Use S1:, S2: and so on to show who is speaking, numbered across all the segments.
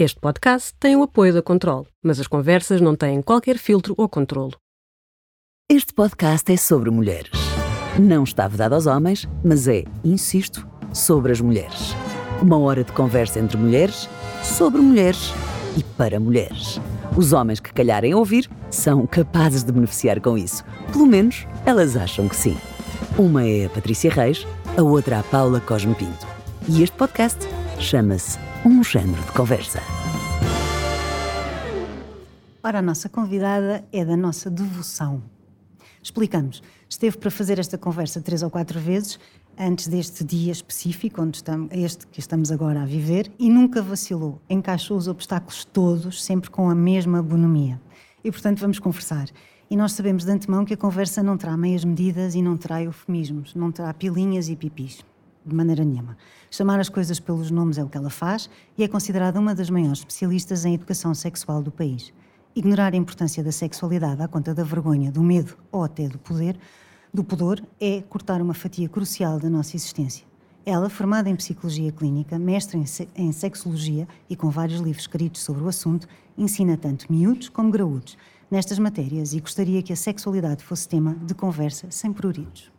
S1: Este podcast tem o apoio da Control, mas as conversas não têm qualquer filtro ou controlo.
S2: Este podcast é sobre mulheres. Não está vedado aos homens, mas é, insisto, sobre as mulheres. Uma hora de conversa entre mulheres, sobre mulheres e para mulheres. Os homens que calharem ouvir são capazes de beneficiar com isso. Pelo menos elas acham que sim. Uma é a Patrícia Reis, a outra a Paula Cosme Pinto. E este podcast chama-se Um Género de Conversa.
S3: Ora, a nossa convidada é da nossa devoção. Explicamos. Esteve para fazer esta conversa três ou quatro vezes antes deste dia específico, onde estamos, este que estamos agora a viver, e nunca vacilou. Encaixou os obstáculos todos, sempre com a mesma bonomia. E, portanto, vamos conversar. E nós sabemos de antemão que a conversa não terá meias medidas e não terá eufemismos, não terá pilinhas e pipis. De maneira nenhuma. Chamar as coisas pelos nomes é o que ela faz e é considerada uma das maiores especialistas em educação sexual do país. Ignorar a importância da sexualidade à conta da vergonha, do medo ou até do poder, do pudor, é cortar uma fatia crucial da nossa existência. Ela, formada em psicologia clínica, mestre em, se em sexologia e com vários livros escritos sobre o assunto, ensina tanto miúdos como graúdos nestas matérias e gostaria que a sexualidade fosse tema de conversa sem pruridos.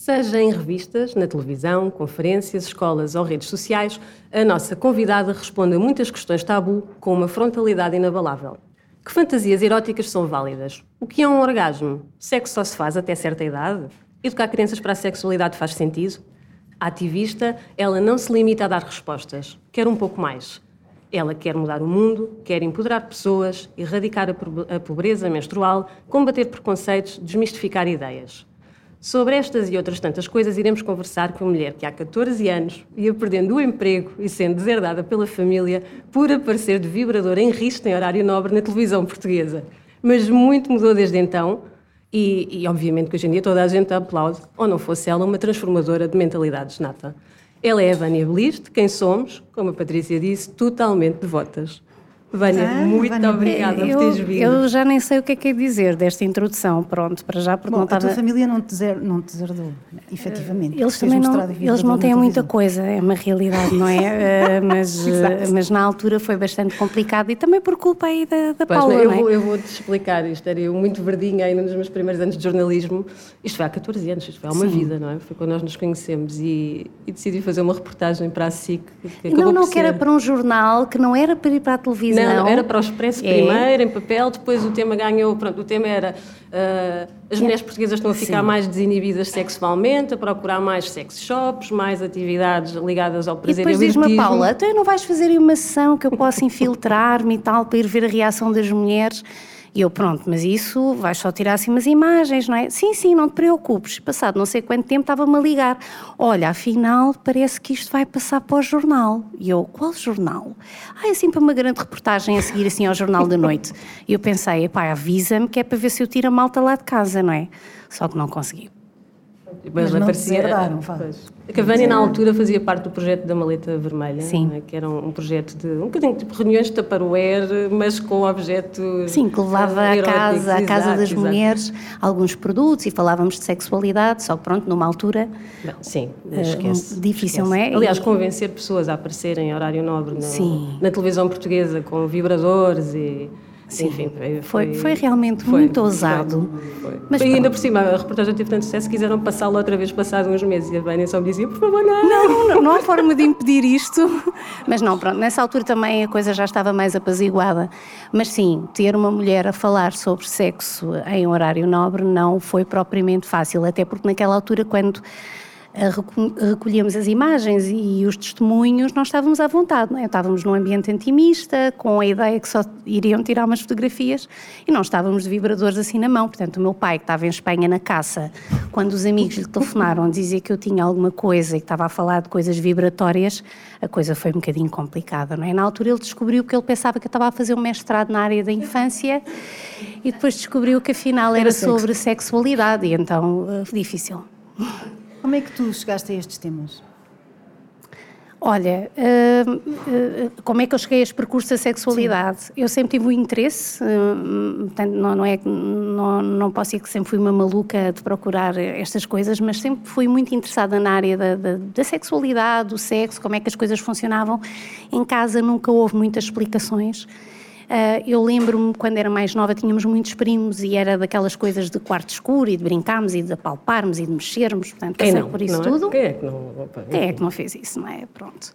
S1: Seja em revistas, na televisão, conferências, escolas ou redes sociais, a nossa convidada responde a muitas questões tabu com uma frontalidade inabalável. Que fantasias eróticas são válidas? O que é um orgasmo? Sexo só se faz até certa idade? Educar crianças para a sexualidade faz sentido? A ativista, ela não se limita a dar respostas, quer um pouco mais. Ela quer mudar o mundo, quer empoderar pessoas, erradicar a pobreza menstrual, combater preconceitos, desmistificar ideias. Sobre estas e outras tantas coisas, iremos conversar com a mulher que há 14 anos ia perdendo o emprego e sendo deserdada pela família por aparecer de vibrador em risco em horário nobre na televisão portuguesa. Mas muito mudou desde então e, e, obviamente que hoje em dia toda a gente aplaude, ou não fosse ela uma transformadora de mentalidades nata. Ela é a Vânia Belis, quem somos, como a Patrícia disse, totalmente devotas. Vânia, ah, muito Vânia, obrigada eu, por teres vindo.
S4: Eu já nem sei o que é que é dizer desta introdução, pronto, para já
S3: porque Bom, não estava... a tua família não te, zer, não te deserdou, efetivamente.
S4: Eles também não, eles não têm muita coisa, é uma realidade, não é? uh, mas, uh, mas na altura foi bastante complicado e também por culpa aí da, da pois, Paula,
S1: eu,
S4: não é?
S1: vou, eu vou-te explicar isto, era eu muito verdinha ainda nos meus primeiros anos de jornalismo, isto foi há 14 anos, isto foi há uma Sim. vida, não é? Foi quando nós nos conhecemos e, e decidi fazer uma reportagem para a SIC.
S4: Que não, não, que era para um jornal, que não era para ir para a televisão.
S1: Não, não era para os Expresso é. primeiro, em papel, depois o tema ganhou, pronto, o tema era uh, as mulheres portuguesas estão a ficar Sim. mais desinibidas sexualmente, a procurar mais sex shops, mais atividades ligadas ao prazer
S4: e depois diz-me, Paula, então não vais fazer uma sessão que eu possa infiltrar-me e tal, para ir ver a reação das mulheres? E eu, pronto, mas isso vais só tirar assim umas imagens, não é? Sim, sim, não te preocupes. Passado não sei quanto tempo estava-me a ligar. Olha, afinal, parece que isto vai passar para o jornal. E eu, qual jornal? Ah, é assim para uma grande reportagem a seguir assim ao Jornal da Noite. E eu pensei, pá, avisa-me que é para ver se eu tiro a malta lá de casa, não é? Só que não consegui.
S3: Mas, mas aparecia, deserdaram,
S1: A Cavânia, na altura, fazia parte do projeto da Maleta Vermelha, né, que era um, um, projeto de um bocadinho tipo reuniões de Tupperware, mas com objeto.
S4: Sim, que levava à casa, à casa das exato. mulheres alguns produtos e falávamos de sexualidade, só que pronto, numa altura.
S1: Não, sim, uh, esquece,
S4: difícil,
S1: esquece.
S4: não é?
S1: Aliás, convencer pessoas a aparecerem em horário nobre no, na televisão portuguesa com vibradores e
S4: Sim, Enfim, foi, foi, foi, realmente foi, muito ousado.
S1: Foi, Mas e ainda por cima, a reportagem teve tanto sucesso, quiseram passá-la outra vez passados uns meses. E a Vânia só me dizia, por favor, não.
S4: Não, não, não há forma de impedir isto. Mas não, pronto, nessa altura também a coisa já estava mais apaziguada. Mas sim, ter uma mulher a falar sobre sexo em horário nobre não foi propriamente fácil, até porque naquela altura, quando recolhemos as imagens e os testemunhos, nós estávamos à vontade, não é? Estávamos num ambiente intimista, com a ideia que só iriam tirar umas fotografias e não estávamos de vibradores assim na mão. Portanto, o meu pai, que estava em Espanha na caça, quando os amigos lhe telefonaram dizer que eu tinha alguma coisa e que estava a falar de coisas vibratórias, a coisa foi um bocadinho complicada, não é? Na altura ele descobriu que ele pensava que eu estava a fazer um mestrado na área da infância e depois descobriu que afinal era, era sobre sexualidade e então, uh, difícil.
S3: Como é que tu chegaste a estes temas?
S4: Olha, uh, uh, como é que eu cheguei a este percurso da sexualidade? Sim. Eu sempre tive o um interesse, uh, portanto, não, não, é, não, não posso dizer que sempre fui uma maluca de procurar estas coisas, mas sempre fui muito interessada na área da, da, da sexualidade, do sexo, como é que as coisas funcionavam. Em casa nunca houve muitas explicações. Uh, eu lembro-me, quando era mais nova, tínhamos muitos primos e era daquelas coisas de quarto escuro e de brincarmos e de apalparmos e de mexermos, portanto,
S1: Quem não?
S4: por isso
S1: não
S4: é? tudo.
S1: Quem é que não? Opa,
S4: Quem é que não fez isso, não é? Pronto.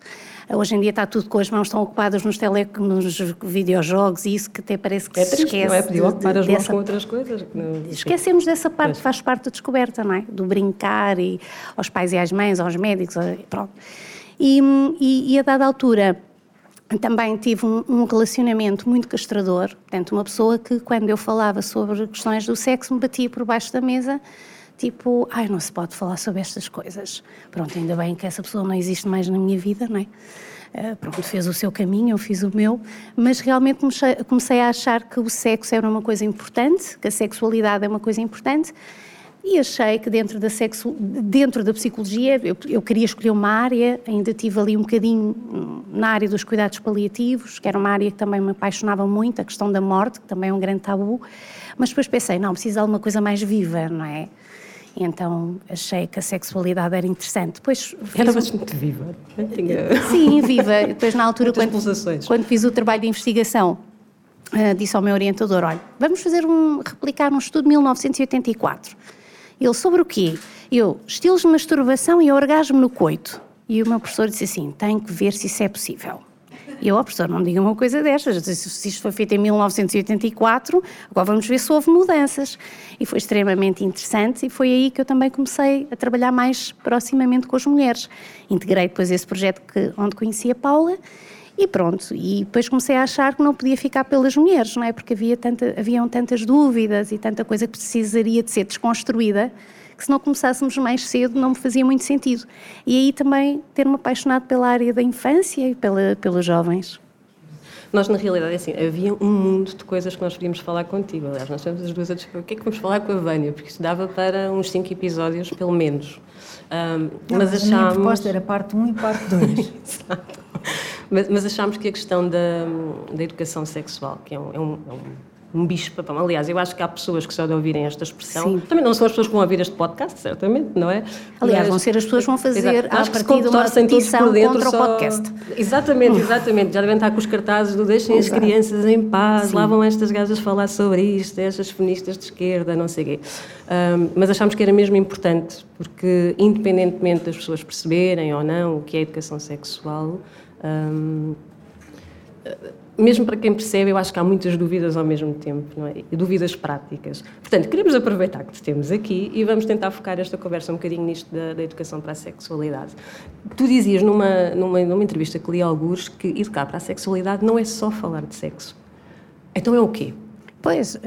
S4: Uh, hoje em dia está tudo com as mãos tão ocupadas nos, tele, nos videojogos e isso que até parece que
S1: é
S4: se
S1: triste,
S4: esquece.
S1: Não é? Podia ocupar as mãos
S4: dessa...
S1: com outras coisas. Não...
S4: Esquecemos dessa parte, faz parte da descoberta, não é? Do brincar e aos pais e às mães, aos médicos, pronto. E, e, e a dada altura também tive um, um, relacionamento muito castrador, portanto, uma pessoa que, quando eu falava sobre questões do sexo, me batia por baixo da mesa, tipo, ai, não se pode falar sobre estas coisas. Pronto, ainda bem que essa pessoa não existe mais na minha vida, não é? Uh, pronto, fez o seu caminho, eu fiz o meu, mas realmente comecei a achar que o sexo era uma coisa importante, que a sexualidade é uma coisa importante, e achei que dentro da, sexo, dentro da psicologia eu, eu, queria escolher uma área, ainda tive ali um bocadinho na área dos cuidados paliativos, que era uma área que também me apaixonava muito, a questão da morte, que também é um grande tabu, mas depois pensei, não, preciso de alguma coisa mais viva, não é? Então achei que a sexualidade era interessante. Depois
S1: era bastante viva.
S4: Tinha... Sim, viva. Depois na altura, quando, quando fiz o trabalho de investigação, uh, disse ao meu orientador, olha, vamos fazer um, replicar um estudo de 1984 ele, sobre o quê? Eu, estilos de masturbação e orgasmo no coito. E o meu professor disse assim: tem que ver se isso é possível. E eu, oh, professor, não diga uma coisa destas. Se isto foi feito em 1984, agora vamos ver se houve mudanças. E foi extremamente interessante e foi aí que eu também comecei a trabalhar mais proximamente com as mulheres. Integrei depois esse projeto que, onde conheci a Paula e pronto, e depois comecei a achar que não podia ficar pelas mulheres, não é? Porque havia tanta, haviam tantas dúvidas e tanta coisa que precisaria de ser desconstruída, que se não começássemos mais cedo não me fazia muito sentido. E aí também ter-me apaixonado pela área da infância e pela, pelos jovens.
S1: Nós, na realidade, é assim, havia um mundo de coisas que nós podíamos falar contigo. Aliás, nós temos as duas a discutir o que é que vamos falar com a Vânia, porque isso dava para uns cinco episódios, pelo menos.
S3: Um, não, mas, mas achámos... a minha proposta era parte 1 um e parte 2.
S1: Exato. Mas, mas achámos que a questão da, da educação sexual, que é um, é um, é um, um bicho papão. Aliás, eu acho que há pessoas que só de ouvirem esta expressão, Sim. também não são as pessoas que vão ouvir este podcast, certamente, não é?
S4: Aliás, mas, vão ser as pessoas que vão fazer a partir de uma petição contra só... o podcast.
S1: Exatamente, exatamente. Já devem estar com os cartazes do deixem Exato. as crianças em paz, Sim. lá vão estas gajas falar sobre isto, estas feministas de esquerda, não sei o quê. Um, mas achámos que era mesmo importante, porque independentemente das pessoas perceberem ou não o que é educação sexual, um, mesmo para quem percebe, eu acho que há muitas dúvidas ao mesmo tempo, não é? E dúvidas práticas. Portanto, queremos aproveitar que te temos aqui e vamos tentar focar esta conversa um bocadinho nisto da, da educação para a sexualidade. Tu dizias numa, numa, numa entrevista que li alguns que educar para a sexualidade não é só falar de sexo. Então é o quê?
S4: Pois, uh,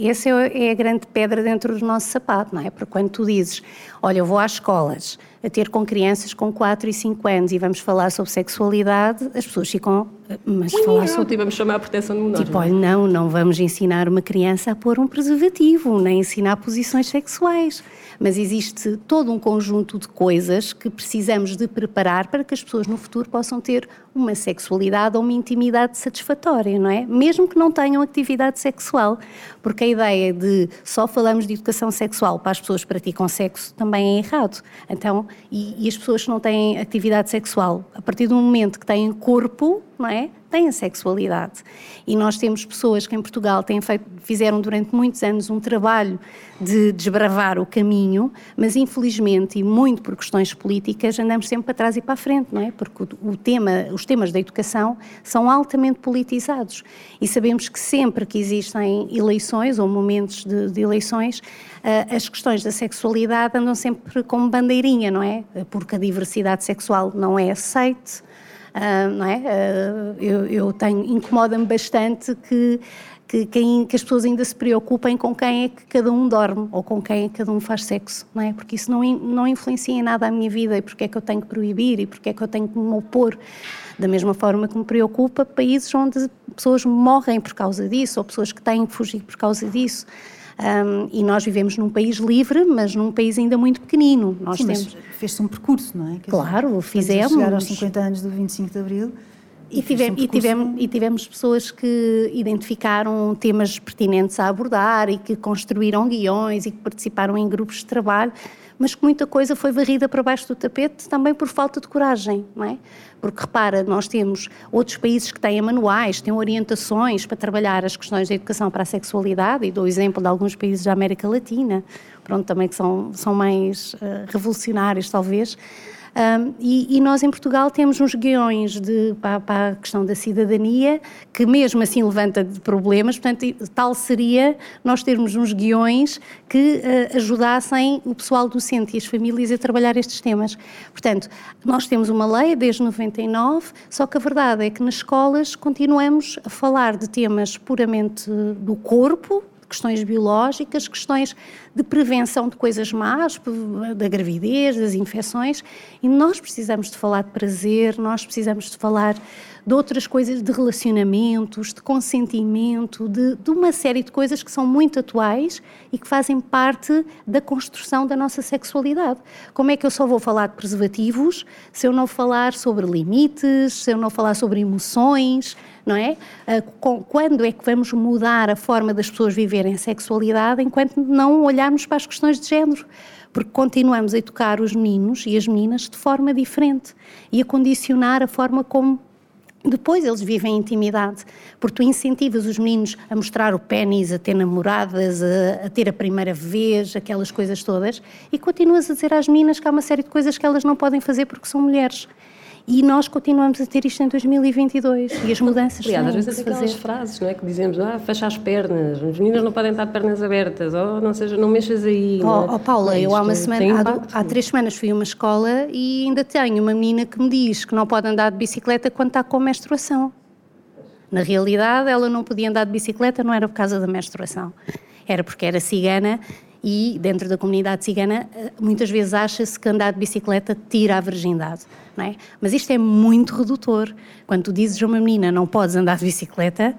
S4: essa é a grande pedra dentro do nosso sapato, não é? Porque quando tu dizes, olha, eu vou às escolas, a ter com crianças com 4 e 5 anos e vamos falar sobre sexualidade, as pessoas ficam.
S1: Mas Ui, falar sobre. Tipo, vamos chamar a proteção de menores.
S4: Tipo, olha, não, não vamos ensinar uma criança a pôr um preservativo, nem ensinar posições sexuais. Mas existe todo um conjunto de coisas que precisamos de preparar para que as pessoas no futuro possam ter uma sexualidade ou uma intimidade satisfatória, não é? Mesmo que não tenham atividade sexual. Porque a ideia de só falamos de educação sexual para as pessoas que praticam sexo também é errado. Então, e, e, as pessoas que não têm atividade sexual, a partir do momento que têm corpo, não é? Têm sexualidade. E nós temos pessoas que em Portugal têm feito, fizeram durante muitos anos um trabalho de desbravar o caminho, mas infelizmente, e muito por questões políticas, andamos sempre para trás e para a frente, não é? Porque o, o tema, os temas da educação são altamente politizados. E sabemos que sempre que existem eleições ou momentos de, de eleições, uh, as questões da sexualidade andam sempre como bandeirinha, não é? Porque a diversidade sexual não é aceite, Uh, não é? Uh, eu, eu tenho incomoda-me bastante que que, que, que, as pessoas ainda se preocupem com quem é que cada um dorme ou com quem é que cada um faz sexo, não é? Porque isso não, não influencia em nada a minha vida e porque é que eu tenho que proibir e porque é que eu tenho que me opor. Da mesma forma que me preocupa países onde pessoas morrem por causa disso ou pessoas que têm que fugir por causa disso. Um, e nós vivemos num país livre, mas num país ainda muito pequenino. Nós
S3: Sim,
S4: temos...
S3: fez-se um percurso, não é?
S4: Quer claro, dizer, fizemos.
S3: Chegar aos 50 anos do 25 de Abril.
S4: E, tivemos, um e, tivemos, e tivemos pessoas que identificaram temas pertinentes a abordar e que construíram guiões e que participaram em grupos de trabalho mas que muita coisa foi varrida para baixo do tapete também por falta de coragem, não é? Porque repara, nós temos outros países que têm manuais, têm orientações para trabalhar as questões da educação para a sexualidade, e dou o exemplo de alguns países da América Latina, pronto, também que são, são mais uh, revolucionários, talvez. Um, e, e, nós em Portugal temos uns guiões de, para, para, a questão da cidadania, que mesmo assim levanta problemas, portanto, tal seria nós termos uns guiões que uh, ajudassem o pessoal docente e as famílias a trabalhar estes temas. Portanto, nós temos uma lei desde 99, só que a verdade é que nas escolas continuamos a falar de temas puramente do corpo, questões biológicas, questões de prevenção de coisas más, da gravidez, das infecções, e nós precisamos de falar de prazer, nós precisamos de falar de outras coisas, de relacionamentos, de consentimento, de, de, uma série de coisas que são muito atuais e que fazem parte da construção da nossa sexualidade. Como é que eu só vou falar de preservativos se eu não falar sobre limites, se eu não falar sobre emoções, não é? Ah, quando é que vamos mudar a forma das pessoas viverem sexualidade enquanto não olharmos para as questões de género? Porque continuamos a educar os meninos e as meninas de forma diferente e a condicionar a forma como depois eles vivem intimidade, porque tu incentivas os meninos a mostrar o pênis, a ter namoradas, a, a, ter a primeira vez, aquelas coisas todas, e continuas a dizer às meninas que há uma série de coisas que elas não podem fazer porque são mulheres. E nós continuamos a ter isto em 2022 e as mudanças
S1: Aliás, às vezes aquelas fazer. frases, não é? Que dizemos, ah, fecha as pernas, as meninas não podem estar de pernas abertas, ou não seja, não mexas aí.
S4: Oh, é? oh Paula, eu há uma semana, há, há, três semanas fui a uma escola e ainda tenho uma menina que me diz que não pode andar de bicicleta quando está com menstruação. Na realidade, ela não podia andar de bicicleta, não era por causa da menstruação, era porque era cigana e dentro da comunidade cigana eh, muitas vezes acha-se que andar de bicicleta tira a virgindade, não é? Mas isto é muito redutor. Quando tu dizes a uma menina não podes andar de bicicleta,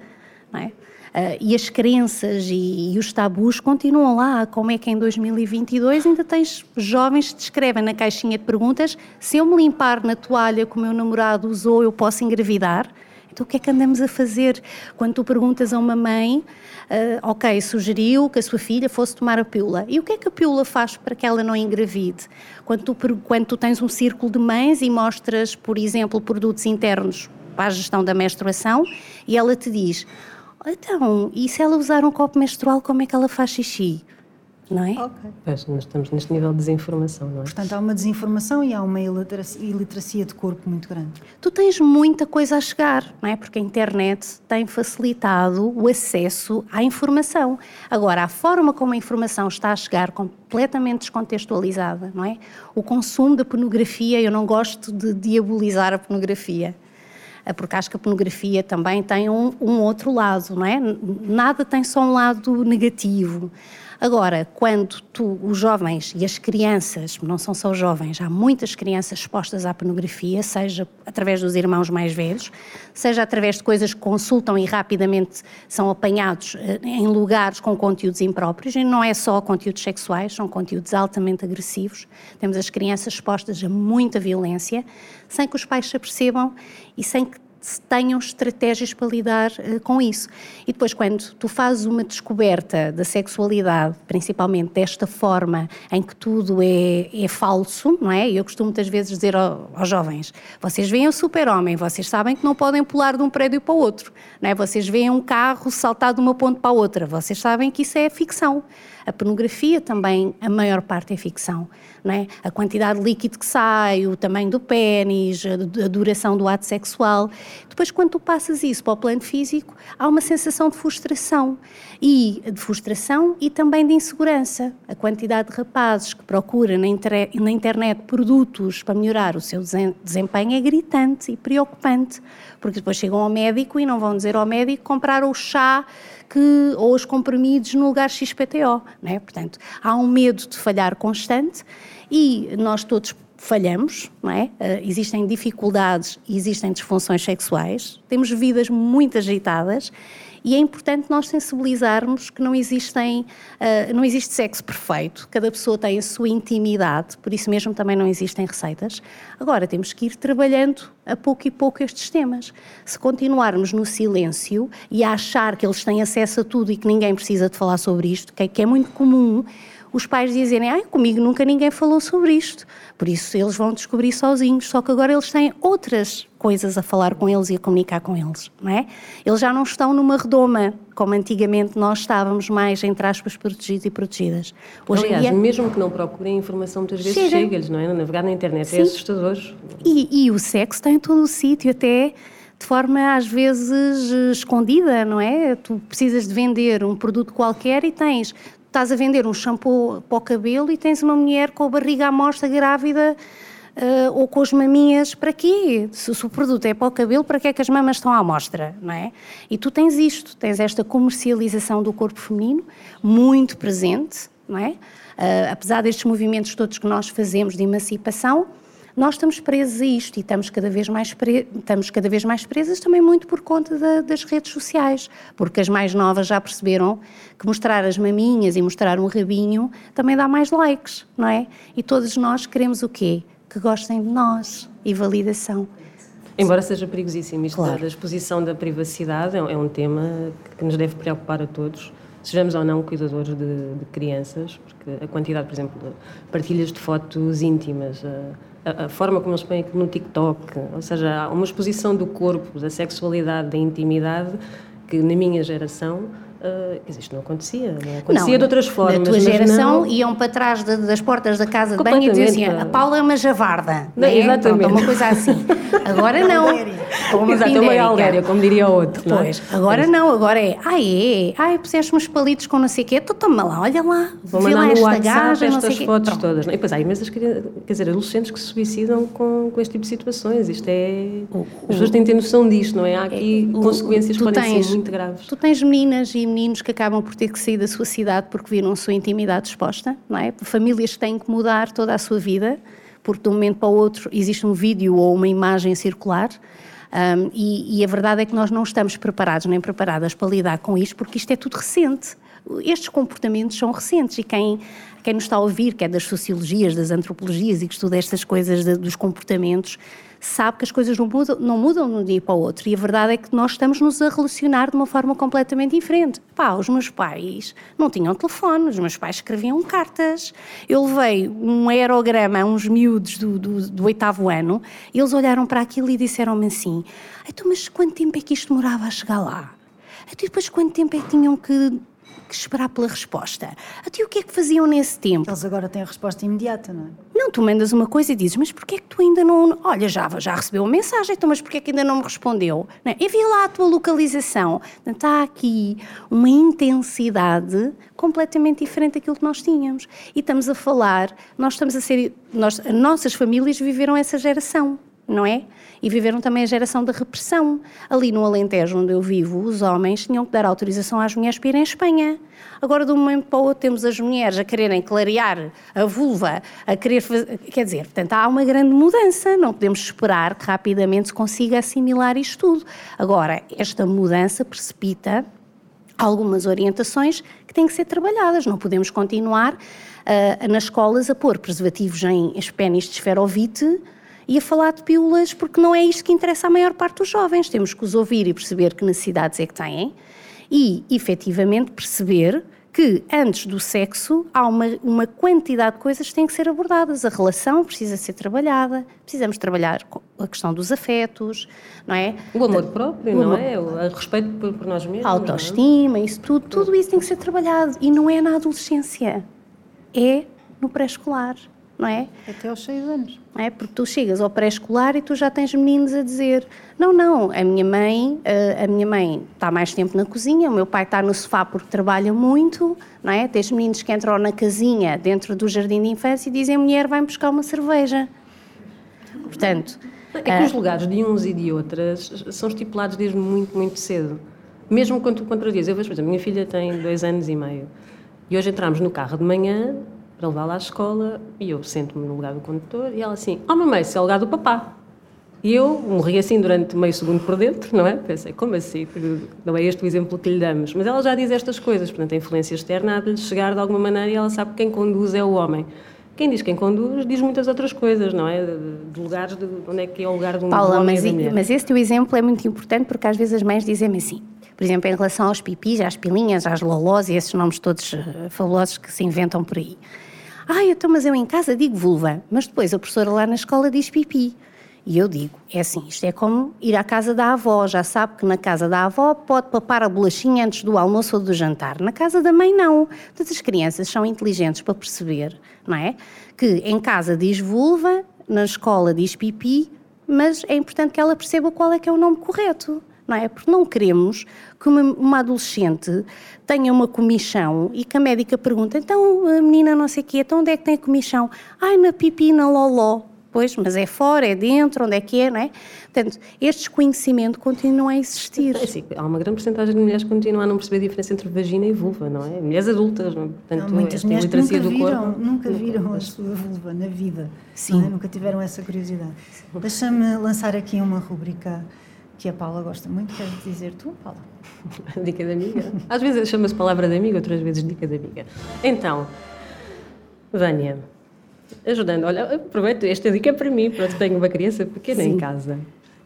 S4: não é? Uh, e as crenças e, e, os tabus continuam lá. Como é que em 2022 ainda tens jovens que te escrevem na caixinha de perguntas se eu me limpar na toalha que o meu namorado usou, eu posso engravidar? Então, o que é que andamos a fazer? Quando tu perguntas a uma mãe, uh, ok, sugeriu que a sua filha fosse tomar a pílula. E o que é que a pílula faz para que ela não engravide? Quando tu, quando tu tens um círculo de mães e mostras, por exemplo, produtos internos para a gestão da menstruação, e ela te diz: então, e se ela usar um copo menstrual, como é que ela faz xixi? Não é?
S1: Ok. Pois, nós estamos neste nível de desinformação, não é?
S3: Portanto, há uma desinformação e há uma iliteracia de corpo muito grande.
S4: Tu tens muita coisa a chegar, não é? Porque a internet tem facilitado o acesso à informação. Agora, a forma como a informação está a chegar completamente descontextualizada, não é? O consumo da pornografia, eu não gosto de diabolizar a pornografia porque acho que a pornografia também tem um, um, outro lado, não é? Nada tem só um lado negativo. Agora, quando tu, os jovens e as crianças, não são só jovens, há muitas crianças expostas à pornografia, seja através dos irmãos mais velhos, seja através de coisas que consultam e rapidamente são apanhados eh, em lugares com conteúdos impróprios, e não é só conteúdos sexuais, são conteúdos altamente agressivos. Temos as crianças expostas a muita violência, sem que os pais se apercebam e sem que tenham estratégias para lidar uh, com isso. E depois, quando tu fazes uma descoberta da sexualidade, principalmente desta forma em que tudo é, é falso, não é? Eu costumo muitas vezes dizer ao, aos jovens: vocês veem o super-homem, vocês sabem que não podem pular de um prédio para o outro, não é? Vocês veem um carro saltar de uma ponte para a outra, vocês sabem que isso é ficção. A pornografia também, a maior parte é ficção. Não é? A quantidade de líquido que sai, o tamanho do pênis, a duração do ato sexual. Depois, quando tu passas isso para o plano físico, há uma sensação de frustração. E de frustração e também de insegurança. A quantidade de rapazes que procuram na, na internet produtos para melhorar o seu desempenho é gritante e preocupante. Porque depois chegam ao médico e não vão dizer ao médico comprar o chá que, ou os comprimidos no lugar XPTO. Né? Portanto, há um medo de falhar constante e nós todos falhamos, não é? Uh, existem dificuldades, existem disfunções sexuais, temos vidas muito agitadas e é importante nós sensibilizarmos que não existem, uh, não existe sexo perfeito, cada pessoa tem a sua intimidade, por isso mesmo também não existem receitas. Agora temos que ir trabalhando a pouco e pouco estes temas. Se continuarmos no silêncio e a achar que eles têm acesso a tudo e que ninguém precisa de falar sobre isto, que é, que é muito comum, os pais dizerem, ai, comigo nunca ninguém falou sobre isto. Por isso eles vão descobrir sozinhos, só que agora eles têm outras coisas a falar com eles e a comunicar com eles, não é? Eles já não estão numa redoma, como antigamente nós estávamos mais, entre aspas, protegidos e protegidas.
S1: Hoje Aliás, dia... mesmo que não procurem informação, muitas vezes chega-lhes, não é? Navegar na internet é Sim. é assustador.
S4: E, e o sexo está em todo o sítio, até de forma às vezes escondida, não é? Tu precisas de vender um produto qualquer e tens estás a vender um shampoo para o cabelo e tens uma mulher com a barriga à mostra grávida uh, ou com as maminhas, para quê? Se, se, o produto é para o cabelo, para que é que as mamas estão à mostra, não é? E tu tens isto, tens esta comercialização do corpo feminino muito presente, não é? Uh, apesar destes movimentos todos que nós fazemos de emancipação, nós estamos presos a isto e estamos cada vez mais, pre... estamos cada vez mais presas também muito por conta da, das redes sociais, porque as mais novas já perceberam que mostrar as maminhas e mostrar um rabinho também dá mais likes, não é? E todos nós queremos o quê? Que gostem de nós e validação.
S1: Embora seja perigosíssimo isto claro. da exposição da privacidade, é um tema que nos deve preocupar a todos sejamos ou não cuidadores de, de, crianças, porque a quantidade, por exemplo, de partilhas de fotos íntimas, a, a, forma como eles põem no TikTok, ou seja, há uma exposição do corpo, da sexualidade, da intimidade, que na minha geração Uh, isto não acontecia, não acontecia não, de outras formas.
S4: Na tua geração não... iam para trás de, das portas da casa de banho e diziam a Paula é uma javarda. Não, é? Exatamente. Pronto, uma coisa assim. Agora não.
S1: Uma Exato, uma galéria, como diria o outro.
S4: Pois, não é? agora não, agora é, ai é, ai puseste uns palitos com não sei o quê, tu toma lá, olha lá,
S1: vou mandar no WhatsApp gaja, estas fotos todas. Não? E depois há imensas, quer dizer, adolescentes que se suicidam com, com este tipo de situações. Isto é... As pessoas têm de ter noção disto, não é? Há aqui é, consequências que podem tens, ser muito graves.
S4: Tu tens meninas e meninos que acabam por ter que sair da sua cidade porque viram a sua intimidade exposta, não é? Famílias que têm que mudar toda a sua vida, porque de um momento para o outro existe um vídeo ou uma imagem circular. Um, e, e a verdade é que nós não estamos preparados nem preparadas para lidar com isto, porque isto é tudo recente estes comportamentos são recentes e quem, quem nos está a ouvir, que é das sociologias, das antropologias e que estuda estas coisas de, dos comportamentos, sabe que as coisas não mudam, não mudam de um dia para o outro. E a verdade é que nós estamos-nos a relacionar de uma forma completamente diferente. Pá, os meus pais não tinham telefone, os meus pais escreviam cartas. Eu levei um aerograma a uns miúdos do, do, do oitavo ano, e eles olharam para aquilo e disseram-me assim: então, mas quanto tempo é que isto demorava a chegar lá? Então, depois quanto tempo é que tinham que que esperar pela resposta. Até o que é que faziam nesse tempo?
S3: Eles agora têm a resposta imediata, não é?
S4: Não, tu mandas uma coisa e dizes, mas porquê é que tu ainda não. Olha, já, já recebeu uma mensagem, então, mas porquê é que ainda não me respondeu? Não é? Envia lá a tua localização. Está aqui uma intensidade completamente diferente daquilo que nós tínhamos. E estamos a falar, nós estamos a ser. Nós, nossas famílias viveram essa geração, não é? E viveram também a geração da repressão. Ali no Alentejo, onde eu vivo, os homens tinham que dar autorização às mulheres para irem à Espanha. Agora, de um momento para o outro, temos as mulheres a quererem clarear a vulva, a querer fazer. Quer dizer, portanto, há uma grande mudança. Não podemos esperar que rapidamente se consiga assimilar isto tudo. Agora, esta mudança precipita algumas orientações que têm que ser trabalhadas. Não podemos continuar uh, nas escolas a pôr preservativos em espénis de esferovite e a falar de pílulas, porque não é isto que interessa à maior parte dos jovens. Temos que os ouvir e perceber que necessidades é que têm e, efetivamente, perceber que antes do sexo há uma, uma quantidade de coisas que têm que ser abordadas. A relação precisa ser trabalhada, precisamos trabalhar a questão dos afetos, não é?
S1: O amor próprio, o não é? O respeito por, por nós mesmos.
S4: A é? autoestima, é? isso tudo, tudo isso tem que ser trabalhado. E não é na adolescência, é no pré-escolar não é?
S3: Até aos seis anos.
S4: É, porque tu chegas ao pré-escolar e tu já tens meninos a dizer não, não, a minha mãe eh, a minha mãe está mais tempo na cozinha, o meu pai está no sofá porque trabalha muito, não é? Tens meninos que entram na casinha dentro do jardim de infância e dizem a mulher vai buscar uma cerveja. Portanto...
S1: É que os eh, lugares de uns e de outras são estipulados desde muito, muito cedo. Mesmo quando tu contrarias. Eu vejo, por exemplo, minha filha tem dois anos e meio e hoje entramos no carro de manhã para levá-la à escola e eu sento-me no lugar do condutor e ela assim, oh mamãe, isso é o lugar do papá. E eu morri assim durante meio segundo por dentro, não é? Pensei, como assim? Não é este o exemplo que lhe damos. Mas ela já diz estas coisas, portanto, a influência externa há de lhe chegar de alguma maneira e ela sabe que quem conduz é o homem. Quem diz quem conduz diz muitas outras coisas, não é? De lugares, de onde é que é o lugar de um
S4: Paula,
S1: homem
S4: mas,
S1: e da
S4: mas esse teu exemplo é muito importante porque às vezes as mães dizem-me assim, por exemplo, em relação aos pipis, às pilinhas, às lolós e esses nomes todos eh, fabulosos que se inventam por aí. Ah, então, mas eu em casa digo vulva, mas depois a professora lá na escola diz pipi. E eu digo, é assim, isto é como ir à casa da avó, já sabe que na casa da avó pode papar a bolachinha antes do almoço ou do jantar. Na casa da mãe, não. Todas as crianças são inteligentes para perceber, não é? Que em casa diz vulva, na escola diz pipi, mas é importante que ela perceba qual é que é o nome correto. Não é? Porque não queremos que uma, uma adolescente tenha uma comichão e que a médica pergunta, então a menina não sei o quê, então onde é que tem a comichão? Ai, na pipi, na loló. Pois, mas é fora, é dentro, onde é que é, não é? Portanto, este desconhecimento continua a existir.
S1: É assim, há uma grande porcentagem de mulheres que continuam a não perceber a diferença entre vagina e vulva, não é? Mulheres adultas, não é? Portanto,
S3: Há muitas mulheres que nunca
S1: do
S3: viram,
S1: corpo.
S3: nunca viram a sua vulva na vida.
S4: Sim.
S3: não é? Nunca tiveram essa curiosidade. Deixa-me lançar aqui uma rubrica que a Paula gosta muito. Queres dizer tu, Paula?
S1: Dica de amiga. Às vezes chama-se palavra de amiga, outras vezes dica de amiga. Então, Vânia, ajudando, olha, aproveito, esta dica é para mim, pronto, tenho uma criança pequena em casa.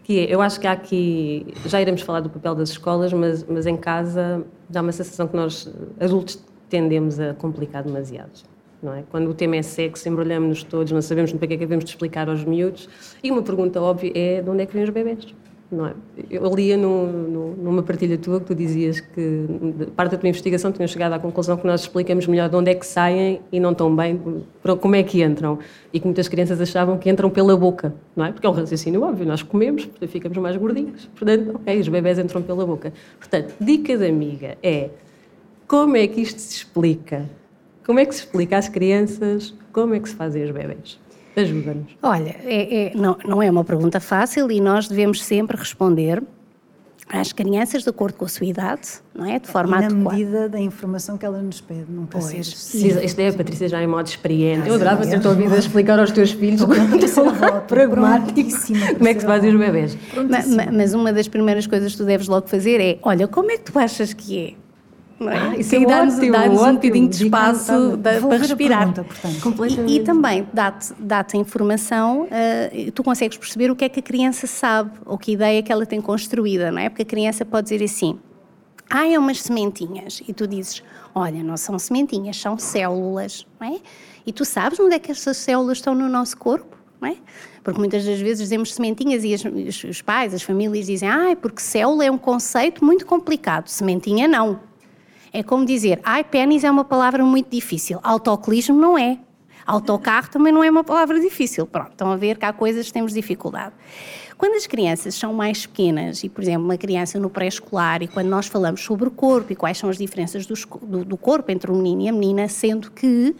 S1: Que é, eu acho que há aqui, já iremos falar do papel das escolas, mas, mas em casa dá uma sensação que nós, adultos, tendemos a complicar demasiado. Não é? Quando o tema é sexo, embrulhamos-nos todos, não sabemos para que é que devemos de explicar aos miúdos. E uma pergunta óbvia é de onde é que vêm os bebés? Não é? Eu lia no, no, numa partilha tua que tu dizias que parte da tua investigação tinham chegado à conclusão que nós explicamos melhor de onde é que saem e não tão bem como é que entram. E que muitas crianças achavam que entram pela boca, não é? Porque é um raciocínio óbvio, nós comemos, portanto ficamos mais gordinhos. Portanto, ok, os bebés entram pela boca. Portanto, dica da amiga é como é que isto se explica? Como é que se explica às crianças como é que se fazem os bebés? Ajuda-nos.
S4: Olha, é- é- não, não é uma pergunta fácil e nós devemos sempre responder às crianças de acordo com a sua idade, não é? De forma
S3: e na
S4: adequada.
S3: medida da informação que ela nos pede, nunca ser
S4: Pois.
S3: excessivo.
S1: Isto é a Patrícia já em modo experiente. Eu adorava ter-te ouvido a explicar aos teus filhos como é que se
S3: ser
S1: fazem os bebés.
S4: Ma- ma- Mas uma das primeiras coisas que tu deves logo fazer é: olha, como é que tu achas que é? É?
S1: Ah, isso é
S4: e dá-nos dá-nos um bocadinho de
S1: Dica
S4: espaço da- para respirar.
S3: pergunta.
S4: E, e também dá-te a informação, eh, tu consegues perceber o que é que a criança sabe, ou que ideia que ela tem construída, não é? Porque a criança pode dizer assim, ah, é umas sementinhas. E tu dizes, olha, não são sementinhas, são células, não é? E tu sabes onde é que essas células estão no nosso corpo, é? Porque muitas das vezes dizemos sementinhas e as- os, os pais, as famílias dizem, ah, é porque célula é um conceito muito complicado, sementinha não. É como dizer, ai, pênis é uma palavra muito difícil, autoclismo não é. Autocarro também não é uma palavra difícil. Pronto, estão a ver que há coisas que temos dificuldade. Quando as crianças são mais pequenas, e por exemplo, uma criança no pré-escolar, e quando nós falamos sobre o corpo e quais são as diferenças co- do, do corpo entre o menino e a menina, sendo que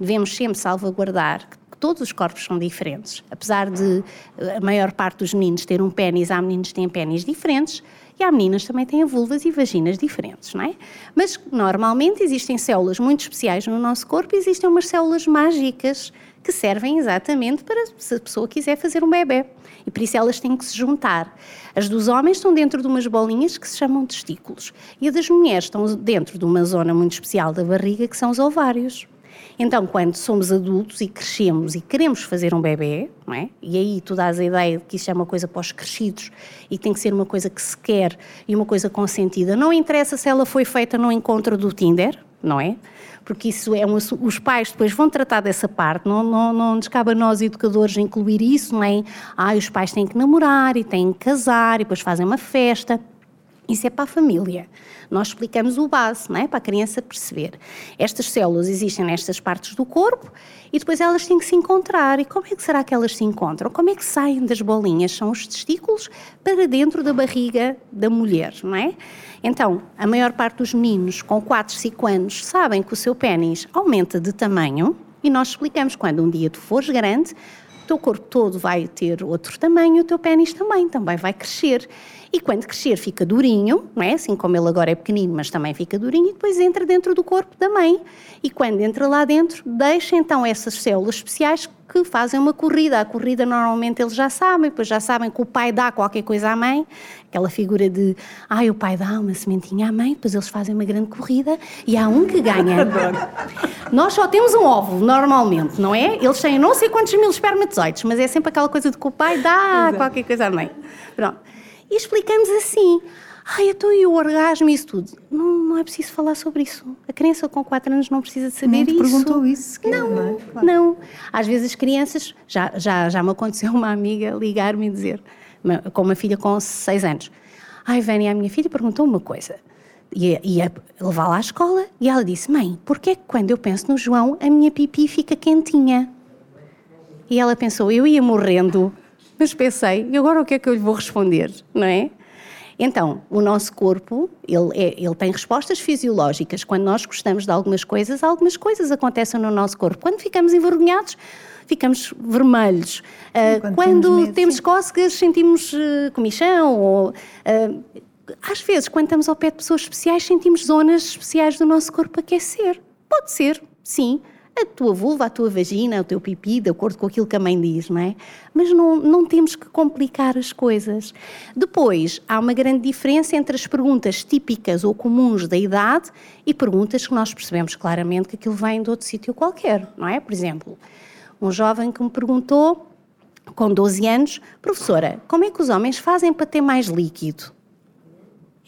S4: devemos sempre salvaguardar que todos os corpos são diferentes. Apesar de eh, a maior parte dos meninos ter um pênis, há meninos que têm pênis diferentes e há meninas que também têm vulvas e vaginas diferentes, não é? Mas normalmente existem células muito especiais no nosso corpo e existem umas células mágicas que servem exatamente para se a pessoa quiser fazer um bebê. E por isso elas têm que se juntar. As dos homens estão dentro de umas bolinhas que se chamam testículos. E as das mulheres estão dentro de uma zona muito especial da barriga que são os ovários. Então, quando somos adultos e crescemos e queremos fazer um bebê, não é? e aí tu dás a ideia de que isso é uma coisa para os crescidos e tem que ser uma coisa que se quer e uma coisa consentida. Não interessa se ela foi feita no encontro do Tinder, não é? Porque isso é um, os pais depois vão tratar dessa parte, não, não, não nos cabe a nós educadores incluir isso, não é? Ah, os pais têm que namorar e têm que casar e depois fazem uma festa. Isso é para a família. Nós explicamos o base, não é? Para a criança perceber. Estas células existem nestas partes do corpo e depois elas têm que se encontrar. E como é que será que elas se encontram? Como é que saem das bolinhas? São os testículos para dentro da barriga da mulher, não é? Então, a maior parte dos meninos com 4, 5 anos sabem que o seu pênis aumenta de tamanho e nós explicamos quando um dia tu fores grande, o teu corpo todo vai ter outro tamanho, o teu pênis também, também vai crescer. E quando crescer fica durinho, não é? Assim como ele agora é pequenino, mas também fica durinho, e depois entra dentro do corpo da mãe. E quando entra lá dentro, deixa então essas células especiais que fazem uma corrida. A corrida normalmente eles já sabem, depois já sabem que o pai dá qualquer coisa à mãe, aquela figura de, ai, o pai dá uma sementinha à mãe, depois eles fazem uma grande corrida e há um que ganha. Nós só temos um óvulo, normalmente, não é? Eles têm não sei quantos mil espermatozoides, mas é sempre aquela coisa de que o pai dá Exato. qualquer coisa à mãe. Pronto. E explicamos assim. Ai, então e o orgasmo e isso tudo? Não, não é preciso falar sobre isso. A criança com 4 anos não precisa de saber te isso.
S3: perguntou isso sequer,
S4: não,
S3: não,
S4: é? claro. não. Às vezes as crianças, já, já, já me aconteceu uma amiga ligar-me e dizer, com uma filha com 6 anos, ai, Vânia, a minha filha perguntou uma coisa. Ia, ia levá-la à escola e ela disse, mãe, porquê é que quando eu penso no João a minha pipi fica quentinha? E ela pensou, eu ia morrendo, mas pensei, e agora o que é que eu lhe vou responder, não é? Então, o nosso corpo, ele, é, ele, tem respostas fisiológicas. Quando nós gostamos de algumas coisas, algumas coisas acontecem no nosso corpo. Quando ficamos envergonhados, ficamos vermelhos. Uh, quando, quando, temos, medo, temos cócegas, sentimos uh, comichão. Ou, uh, às vezes, quando estamos ao pé de pessoas especiais, sentimos zonas especiais do nosso corpo aquecer. Pode ser, sim a tua vulva, a tua vagina, o teu pipi, de acordo com aquilo que a mãe diz, não é? Mas não, não temos que complicar as coisas. Depois, há uma grande diferença entre as perguntas típicas ou comuns da idade e perguntas que nós percebemos claramente que aquilo vem de outro sítio qualquer, não é? Por exemplo, um jovem que me perguntou, com 12 anos, professora, como é que os homens fazem para ter mais líquido?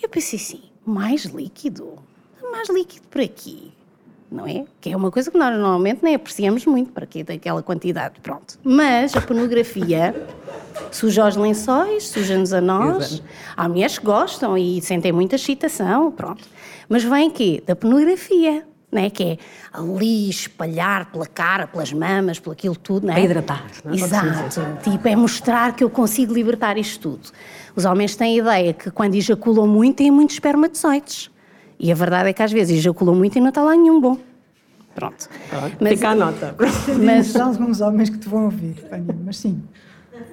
S4: Eu pensei assim, mais líquido? Mais líquido por aqui? Não é? Que é uma coisa que nós normalmente nem apreciamos muito para quê daquela quantidade, pronto. Mas a pornografia suja os lençóis, suja-nos a nós. Exato. Há mulheres que gostam e sentem muita excitação, pronto. Mas vem quê? Da pornografia, não é? Que é ali espalhar pela cara, pelas mamas, por aquilo tudo, não é?
S1: É hidratar, não é?
S4: Exato. Tipo, é mostrar que eu consigo libertar isto tudo. Os homens têm a ideia que quando ejaculam muito têm muitos espermatozoides. E a verdade é que às vezes ejaculou muito e não está lá nenhum bom. Pronto.
S1: Ah, mas, fica a nota.
S3: Mas alguns homens que te vão ouvir, mas sim.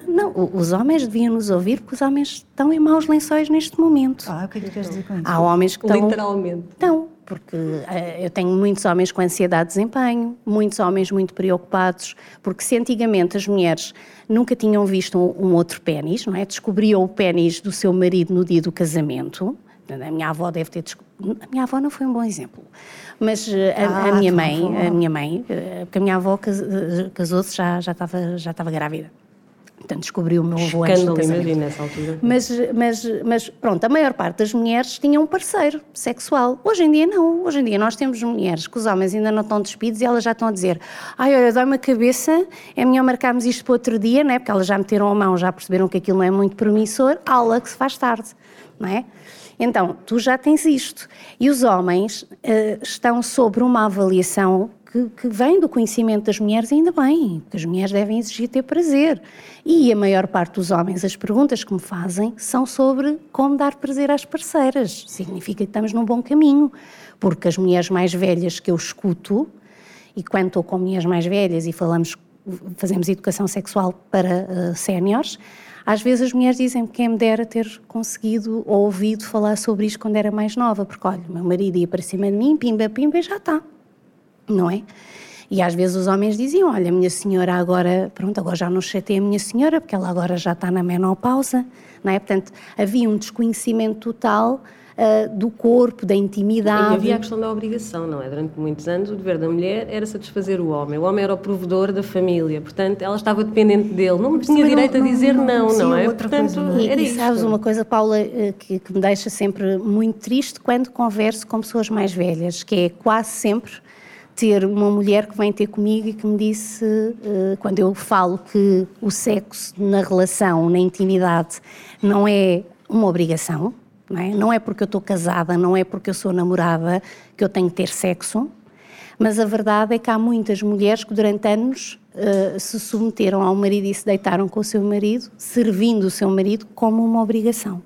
S4: Não, os homens deviam nos ouvir porque os homens estão em maus lençóis neste momento.
S3: Ah, o que é que queres dizer com isso?
S4: Há homens que estão.
S1: Literalmente.
S4: Estão, porque uh, eu tenho muitos homens com ansiedade de desempenho, muitos homens muito preocupados, porque se antigamente as mulheres nunca tinham visto um, um outro pênis, não é? Descobriam o pênis do seu marido no dia do casamento, a minha avó deve ter. A minha avó não foi um bom exemplo. Mas eh, a, ah, a minha mãe, a minha mãe, porque a minha avó eh, casou-se já, já, estava, já estava grávida. Portanto, descobriu o meu avô
S1: antes do casamento. nessa altura.
S4: Mas, mas, mas, pronto, a maior parte das mulheres tinha um parceiro sexual. Hoje em dia não. Hoje em dia nós temos mulheres que os homens ainda não estão despidos e elas já estão a dizer ai, olha, dói-me a cabeça, é melhor marcarmos isto para outro dia, não é? Porque elas já meteram a mão, já perceberam que aquilo não é muito promissor, ala que se faz tarde, não é? Então, tu já tens isto. E os homens uh, estão sobre uma avaliação que, que, vem do conhecimento das mulheres, ainda bem, que as mulheres devem exigir ter prazer. E a maior parte dos homens, as perguntas que me fazem são sobre como dar prazer às parceiras. Significa que estamos num bom caminho, porque as mulheres mais velhas que eu escuto, e quando estou com mulheres mais velhas e falamos, fazemos educação sexual para uh, séniores, às vezes as mulheres dizem quem me dera ter conseguido ou ouvido falar sobre isto quando era mais nova, porque olha, meu marido ia para cima de mim, pimba, pimba, e já está, não é? E às vezes os homens diziam: Olha, minha senhora agora, pronto, agora já não chatei a minha senhora, porque ela agora já está na menopausa, não é? Portanto, havia um desconhecimento total uh, do corpo, da intimidade.
S1: E havia a questão da obrigação, não é? Durante muitos anos o dever da mulher era satisfazer o homem. O homem era o provedor da família, portanto ela estava dependente dele. Não tinha direito não, a dizer não, não, não, é?
S4: Portanto, coisa, era e, sabes uma coisa, Paula, eh, que, que me deixa sempre muito triste quando converso com pessoas mais velhas, que é quase sempre ter uma mulher que vem ter comigo e que me disse, uh, quando eu falo que o sexo na relação, na intimidade, não é uma obrigação, não é? Não é porque eu estou casada, não é porque eu sou namorada que eu tenho que ter sexo, mas a verdade é que há muitas mulheres que durante anos uh, se submeteram ao marido e se deitaram com o seu marido, servindo o seu marido como uma obrigação.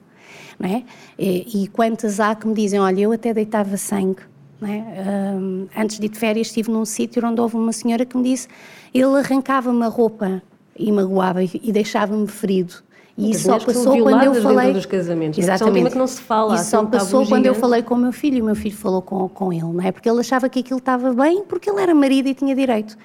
S4: Não é? e, e quantas há que me dizem: Olha, eu até deitava sangue. É? Um, antes de ir de férias, estive num sítio onde houve uma senhora que me disse: ele arrancava-me a roupa e magoava e deixava-me ferido. E isso só passou quando eu falei.
S1: dos casamentos, Exatamente. Né? que não se fala.
S4: Isso só passou quando eu falei com o meu filho e o meu filho falou com, com ele, não é? Porque ele achava que aquilo estava bem, porque ele era marido e tinha direito.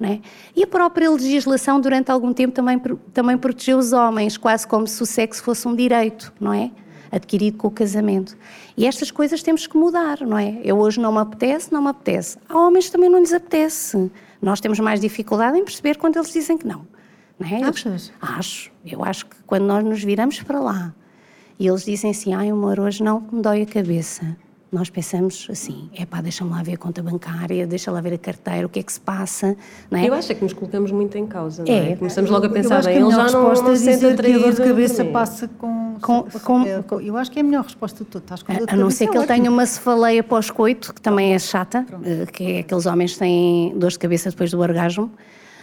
S4: É? E a própria legislação, durante algum tempo, também, também protegeu os homens, quase como se o sexo fosse um direito, não é? Adquirido com o casamento. E estas coisas temos que mudar, não é? Eu hoje não me apetece, não me apetece. Há homens que também não lhes apetece. Nós temos mais dificuldade em perceber quando eles dizem que não. Não é?
S3: Achas?
S4: Acho. Eu acho que quando nós nos viramos para lá e eles dizem assim, ai amor, hoje não me dói a cabeça nós pensamos assim, é pá, deixa-me lá ver a conta bancária, deixa lá ver a carteira, o que é que se passa, não é?
S1: Eu acho é que nos colocamos muito em causa, não é? é Começamos logo a pensar, bem, ele já não, não
S3: sente a dor de cabeça passa com, com, com, com, Eu acho que é a melhor resposta de tudo, estás com
S4: A, a não ser que ele tenha uma cefaleia pós-coito, que também é chata, eh, que é aqueles homens que têm dor de cabeça depois do orgasmo,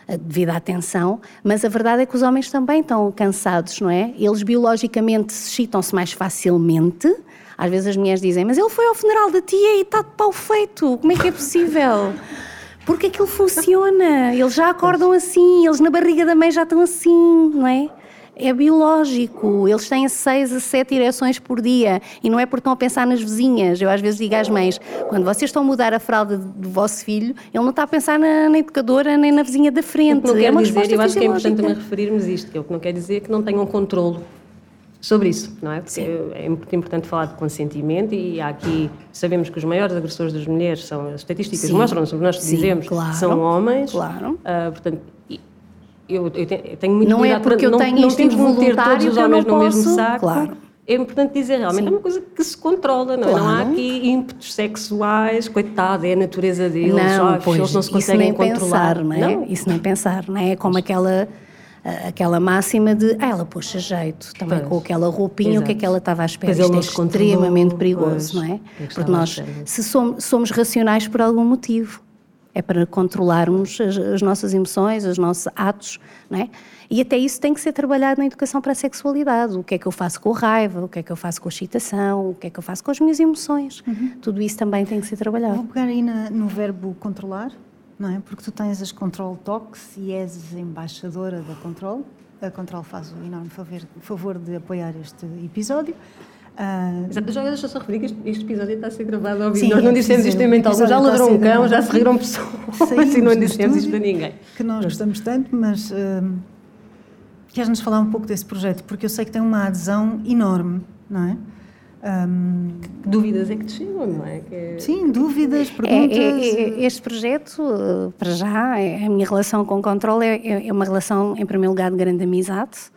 S4: eh, devido à tensão, mas a verdade é que os homens também estão cansados, não é? Eles biologicamente excitam-se mais facilmente, às vezes as mulheres dizem, mas ele foi ao funeral da tia e está de pau feito, como é que é possível? Porque aquilo funciona, eles já acordam assim, eles na barriga da mãe já estão assim, não é? É biológico, eles têm seis a sete ereções por dia e não é porque estão a pensar nas vizinhas. Eu às vezes digo às mães: quando vocês estão a mudar a fralda do vosso filho, ele não está a pensar na, na educadora nem na vizinha da frente.
S1: não
S4: quer
S1: é uma dizer, eu acho que é importante também referirmos isto, que é o que não quer dizer que não tenham controle sobre isso, não é? Porque Sim. é muito importante falar de consentimento e há aqui, sabemos que os maiores agressores das mulheres são, as estatísticas mostram, sobre nós Sim, dizemos, claro, são homens.
S4: Claro. Uh,
S1: portanto, eu, eu, tenho muito
S4: Não é porque
S1: eu
S4: tenho não, não temos
S1: de meter todos os homens no
S4: posso,
S1: mesmo saco.
S4: Claro.
S1: É importante dizer, realmente Sim. é uma coisa que se controla, não, é? não há aqui ímpetos sexuais, coitado, é a natureza deles,
S4: não,
S1: pois, eles não se conseguem isso nem controlar.
S4: Pensar, não é? Não? Isso nem pensar, não é? É como aquela aquela máxima de ah, ela puxa jeito, também pois. com aquela roupinha, Exato. o que é que ela estava à espera? Isto é extremamente perigoso, pois. não é? Porque nós, se somos, somos racionais por algum motivo, é para controlarmos as, as, nossas emoções, os nossos atos, não é? E até isso tem que ser trabalhado na educação para a sexualidade. O que é que eu faço com a raiva, o que é que eu faço com a excitação, o que é que eu faço com as minhas emoções. Uhum. Tudo isso também tem que ser trabalhado.
S3: Vou pegar aí na, no verbo controlar, não é? Porque tu tens as Control Talks e és embaixadora da Control. A Control faz o enorme favor, favor de apoiar este episódio.
S1: Uh, Exato, já deixa só referir que este, este, episódio está a ser gravado ao vivo. Nós não dissemos isto em mental, já ladrou um cão, já se riram pessoas e não dissemos isto a ninguém.
S3: Que nós gostamos tanto, mas uh, queres-nos falar um pouco desse projeto? Porque eu sei que tem uma adesão enorme, não é?
S1: Um, que dúvidas é que te chegam, não é? Que...
S3: Sim, dúvidas, perguntas. É,
S4: é, é, este projeto, para já, é, a minha relação com o controle é, é, uma relação, em primeiro lugar, de grande amizade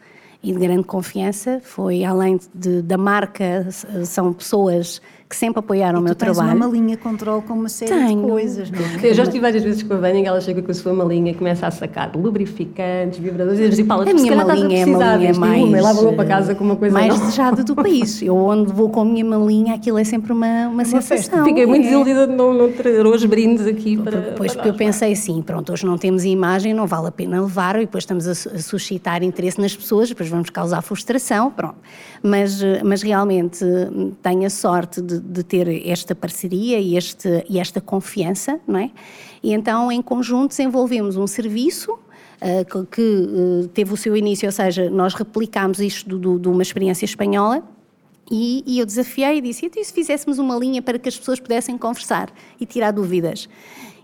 S4: e de grande confiança. Foi além de, da marca, são pessoas que sempre apoiaram e o meu trabalho.
S3: Tens uma malinha controle com uma série
S4: Tenho.
S3: de coisas, não
S1: é? Eu já estive várias vezes com a Vânia e ela chega com a sua malinha e começa a sacar lubrificantes, vibradores e diz, Paula,
S4: a minha malinha é a malinha mais...
S1: E leva para casa com uma coisa
S4: Mais
S1: não.
S4: desejada do país. Eu onde vou com a minha malinha, aquilo é sempre uma, uma, uma sensação. Festa.
S1: Fiquei muito é. desiludida de não, não ter hoje brindes aqui para...
S4: Depois porque eu pensei assim, pronto, hoje não temos imagem, não vale a pena levar e depois estamos a, a suscitar interesse nas pessoas, depois vamos causar frustração, pronto. Mas, mas realmente tenho a sorte de, de ter esta parceria e, este, e esta confiança, não é? E então, em conjunto, desenvolvemos um serviço uh, que, uh, teve o seu início, ou seja, nós replicámos isto de uma experiência espanhola, e, e, eu desafiei e disse: e se fizéssemos uma linha para que as pessoas pudessem conversar e tirar dúvidas?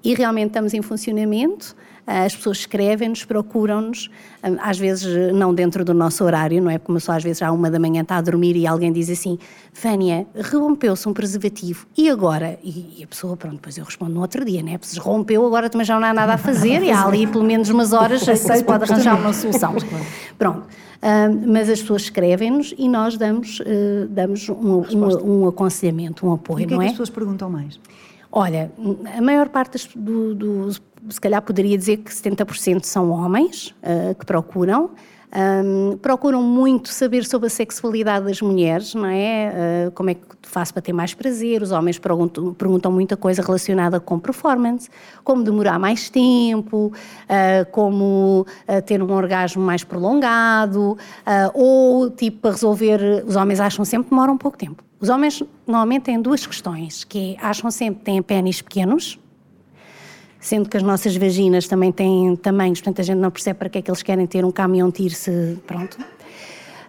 S4: E realmente estamos em funcionamento. Ah, as pessoas escrevem-nos, procuram-nos, ah, às vezes não dentro do nosso horário, não é? Como só às vezes à uma da manhã está a dormir e alguém diz assim: Vânia, rompeu-se um preservativo, e agora? E, a pessoa, pronto, depois eu respondo no outro dia, né? Se rompeu, agora também já não há nada a fazer, e há ali pelo menos umas horas, já se pode arranjar uma solução. Pronto. Mas as pessoas escrevem-nos e nós damos, uh, damos um, um, um, aconselhamento, um apoio,
S3: e o que
S4: não
S3: é?
S4: que
S3: as pessoas perguntam mais?
S4: Olha, a maior parte dos, do, se calhar poderia dizer que 70% são homens uh, que procuram. Um, procuram muito saber sobre a sexualidade das mulheres, não é? Uh, como é que faço para ter mais prazer? Os homens perguntam, perguntam muita coisa relacionada com performance, como demorar mais tempo, uh, como uh, ter um orgasmo mais prolongado, ou tipo para resolver. Os homens acham sempre que demora um pouco tempo. Os homens normalmente têm duas questões, que é, acham sempre que têm pênis pequenos, sendo que as nossas vaginas também têm tamanhos, portanto a gente não percebe para que é que eles querem ter um caminhão tiro se pronto.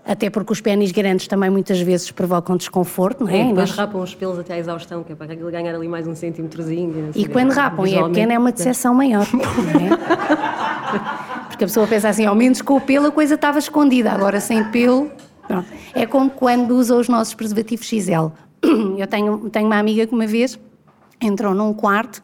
S4: até porque os pênis grandes também muitas vezes provocam desconforto, não é?
S1: É,
S4: E
S1: depois
S4: nós-
S1: rapam os pelos até à exaustão, que é para aquilo ganhar ali mais um centímetrozinho.
S4: E quando rapam e é pequena é uma decepção maior, não é? Porque a pessoa pensa assim, ao menos com o pelo a coisa estava escondida, agora sem pelo. pronto. É como quando usa os nossos preservativos XL. Eu tenho, tenho uma amiga que uma vez entrou num quarto,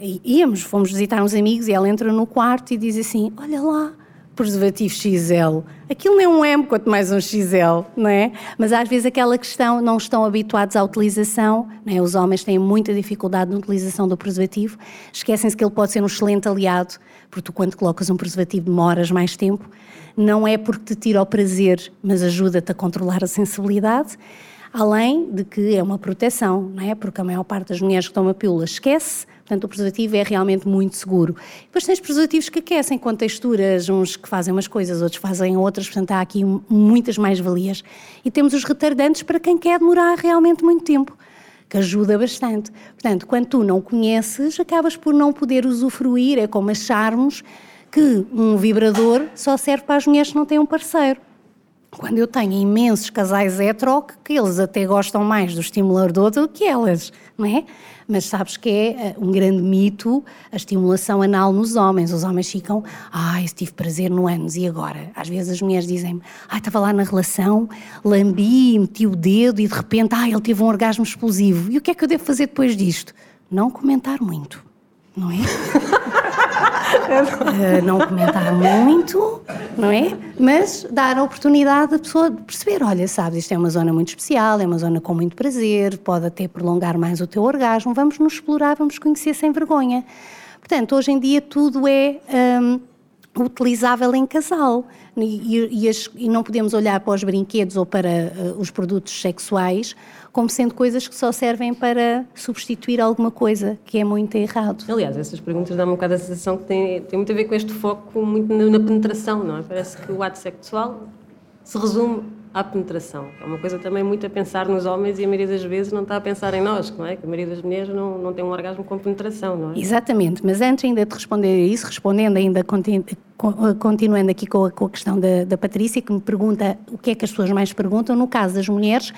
S4: e íamos, fomos visitar uns amigos e ela entrou no quarto e diz assim: Olha lá, preservativo XL. Aquilo não é um M, quanto mais um XL, não é? Mas às vezes aquela questão, não estão habituados à utilização, não é? os homens têm muita dificuldade na utilização do preservativo, esquecem-se que ele pode ser um excelente aliado, porque tu quando colocas um preservativo demoras mais tempo, não é porque te tira o prazer, mas ajuda-te a controlar a sensibilidade, além de que é uma proteção, não é? Porque a maior parte das mulheres que tomam a pílula esquece, portanto o preservativo é realmente muito seguro. Depois tens preservativos que aquecem com texturas, uns que fazem umas coisas, outros fazem outras, portanto há aqui muitas mais-valias. E temos os retardantes para quem quer demorar realmente muito tempo que ajuda bastante. Portanto, quando tu não conheces, acabas por não poder usufruir, é como acharmos que um vibrador só serve para as mulheres que não têm um parceiro. Quando eu tenho imensos casais hetero, que eles até gostam mais do estimulador do que elas, não é? Mas sabes que é eh, um grande mito a estimulação anal nos homens. Os homens ficam, ai, tive prazer no ânus, e agora? Às vezes as mulheres dizem-me, ai, estava lá na relação, lambi, meti o dedo e de repente, ai, ele teve um orgasmo explosivo. E o que é que eu devo fazer depois disto? Não comentar muito, não é? Uh, não comentar muito, não é? Mas dar a oportunidade da pessoa de perceber: olha, sabes, isto é uma zona muito especial, é uma zona com muito prazer, pode até prolongar mais o teu orgasmo. Vamos nos explorar, vamos conhecer sem vergonha. Portanto, hoje em dia tudo é. hum, utilizável em casal e, e- as- e não podemos olhar para os brinquedos ou para eh, os produtos sexuais como sendo coisas que só servem para substituir alguma coisa, que é muito errado.
S1: Aliás, essas perguntas dão-me um bocado a sensação que tem, tem muito a ver com este foco muito na, na penetração, não é? Parece que o ato sexual se resume à penetração. É uma coisa também muito a pensar nos homens e a maioria das vezes não está a pensar em nós, não é? Que a maioria das mulheres não, não tem um orgasmo com penetração, não é?
S4: Exatamente, mas antes ainda de responder a isso, respondendo ainda, conti- con- continuando aqui com a, com a questão da, da Patrícia, que me pergunta o que é que as pessoas mais perguntam, no caso das mulheres,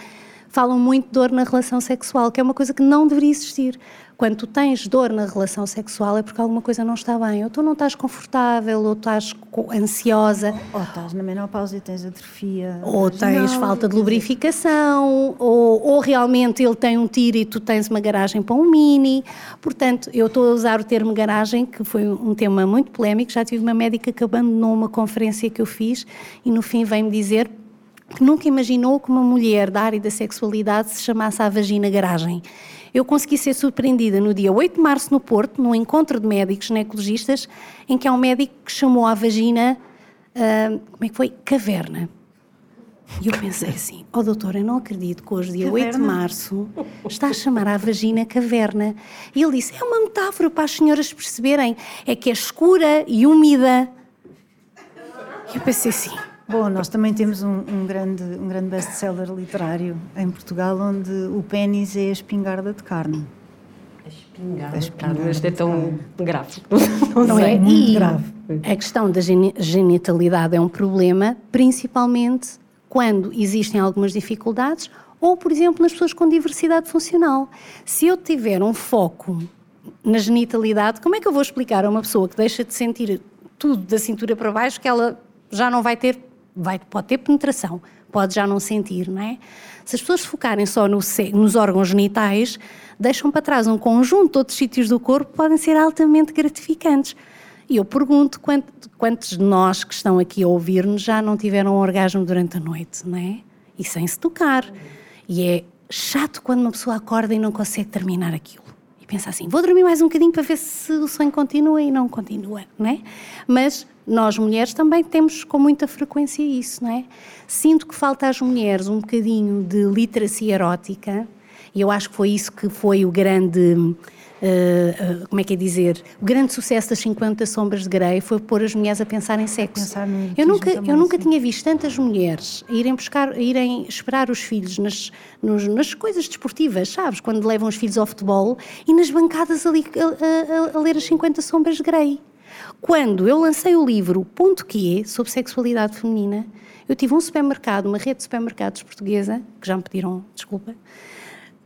S4: falam muito de dor na relação sexual, que é uma coisa que não deveria existir. Quando tu tens dor na relação sexual é porque alguma coisa não está bem, ou tu não estás confortável, ou estás ansiosa,
S3: Ou estás na menopausa e tens atrofia.
S4: ou tens
S3: vaginal,
S4: falta de lubrificação, ou, ou realmente ele tem um tiro e tu tens uma garagem para um mini. Portanto, eu estou a usar o termo garagem, que foi um tema muito polémico. Já tive uma médica que abandonou uma conferência que eu fiz e no fim veio-me dizer que nunca imaginou que uma mulher da área da sexualidade se chamasse a vagina garagem. Eu consegui ser surpreendida no dia 8 de março no Porto, num encontro de médicos ginecologistas, em que há um médico que chamou a vagina, ah, como é que foi? Caverna. E eu pensei assim, ó doutor, eu não acredito que hoje, dia 8 de
S3: Caverna?
S4: março, está a chamar a vagina caverna. E ele disse, é uma metáfora para as senhoras perceberem, é que é escura e úmida. E eu pensei assim,
S3: Bom, nós também temos um, um grande, um grande best-seller literário em Portugal, onde o pênis é a espingarda de carne.
S1: A espingarda,
S3: A espingarda
S1: isto é tão gráfico.
S4: não
S1: sei.
S4: é?
S3: muito
S4: e
S3: grave.
S4: a questão da geni- genitalidade é um problema, principalmente quando existem algumas dificuldades ou, por exemplo, nas pessoas com diversidade funcional. Se eu tiver um foco na genitalidade, como é que eu vou explicar a uma pessoa que deixa de sentir tudo da cintura para baixo que ela já não vai ter, vai, pode ter penetração, pode já não sentir, não é? Se as pessoas focarem só no nos órgãos genitais, deixam para trás um conjunto de outros sítios do corpo que podem ser altamente gratificantes. E eu pergunto quant- quantos de nós que estão aqui a ouvir-nos já não tiveram um orgasmo durante a noite, não é? E sem se tocar. E é chato quando uma pessoa acorda e não consegue terminar aquilo. Pensa assim, vou dormir mais um bocadinho para ver se o sonho continua e não continua, não é? Mas nós mulheres também temos com muita frequência isso, não é? Sinto que falta às mulheres um bocadinho de literacia erótica e eu acho que foi isso que foi o grande eh, eh, como é que é dizer, o grande sucesso das 50 sombras de Grey foi pôr as mulheres a pensar em sexo.
S3: Pensar no
S4: eu nunca, eu nunca tinha visto tantas mulheres a irem buscar, a irem esperar os filhos nas, nos- nas coisas desportivas, sabes? Quando levam os filhos ao futebol e nas bancadas ali a, a- a- a ler as 50 sombras de Grey. Quando eu lancei o livro Ponto Que sobre sexualidade feminina, Eu tive um supermercado, uma rede de supermercados portuguesa, que já me pediram desculpa,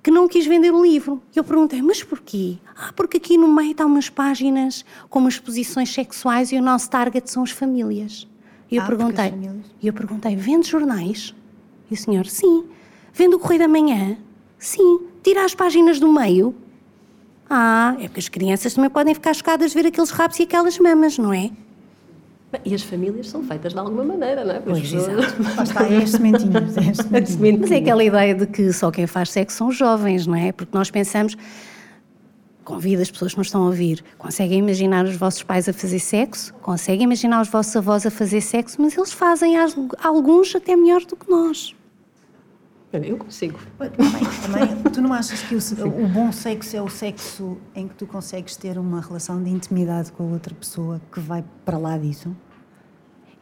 S4: que não quis vender o livro. Eu perguntei, mas porquê? Ah, porque aqui no meio está umas páginas com umas posições sexuais e o nosso target são as famílias. E eu
S3: Ah,
S4: perguntei, e eu perguntei, vende jornais? E o senhor, sim. Vende o Correio da Manhã? Sim. Tira as páginas do meio? Ah, é porque as crianças também podem ficar chocadas de ver aqueles rabos e aquelas mamas, não é?
S1: E as famílias são feitas de alguma maneira, não é? Pois,
S4: Pois,
S3: Lá está, é as sementinhas. É as sementinhas.
S4: Mas é aquela ideia de que só quem faz sexo são os jovens, não é? Porque nós pensamos, convido as pessoas que nos estão a ouvir, conseguem imaginar os vossos pais a fazer sexo, conseguem imaginar os vossos avós a fazer sexo, mas eles fazem alguns até melhor do que nós.
S1: Eu consigo.
S3: Também, também, tu não achas que o, o bom sexo é o sexo em que tu consegues ter uma relação de intimidade com a outra pessoa que vai para lá disso?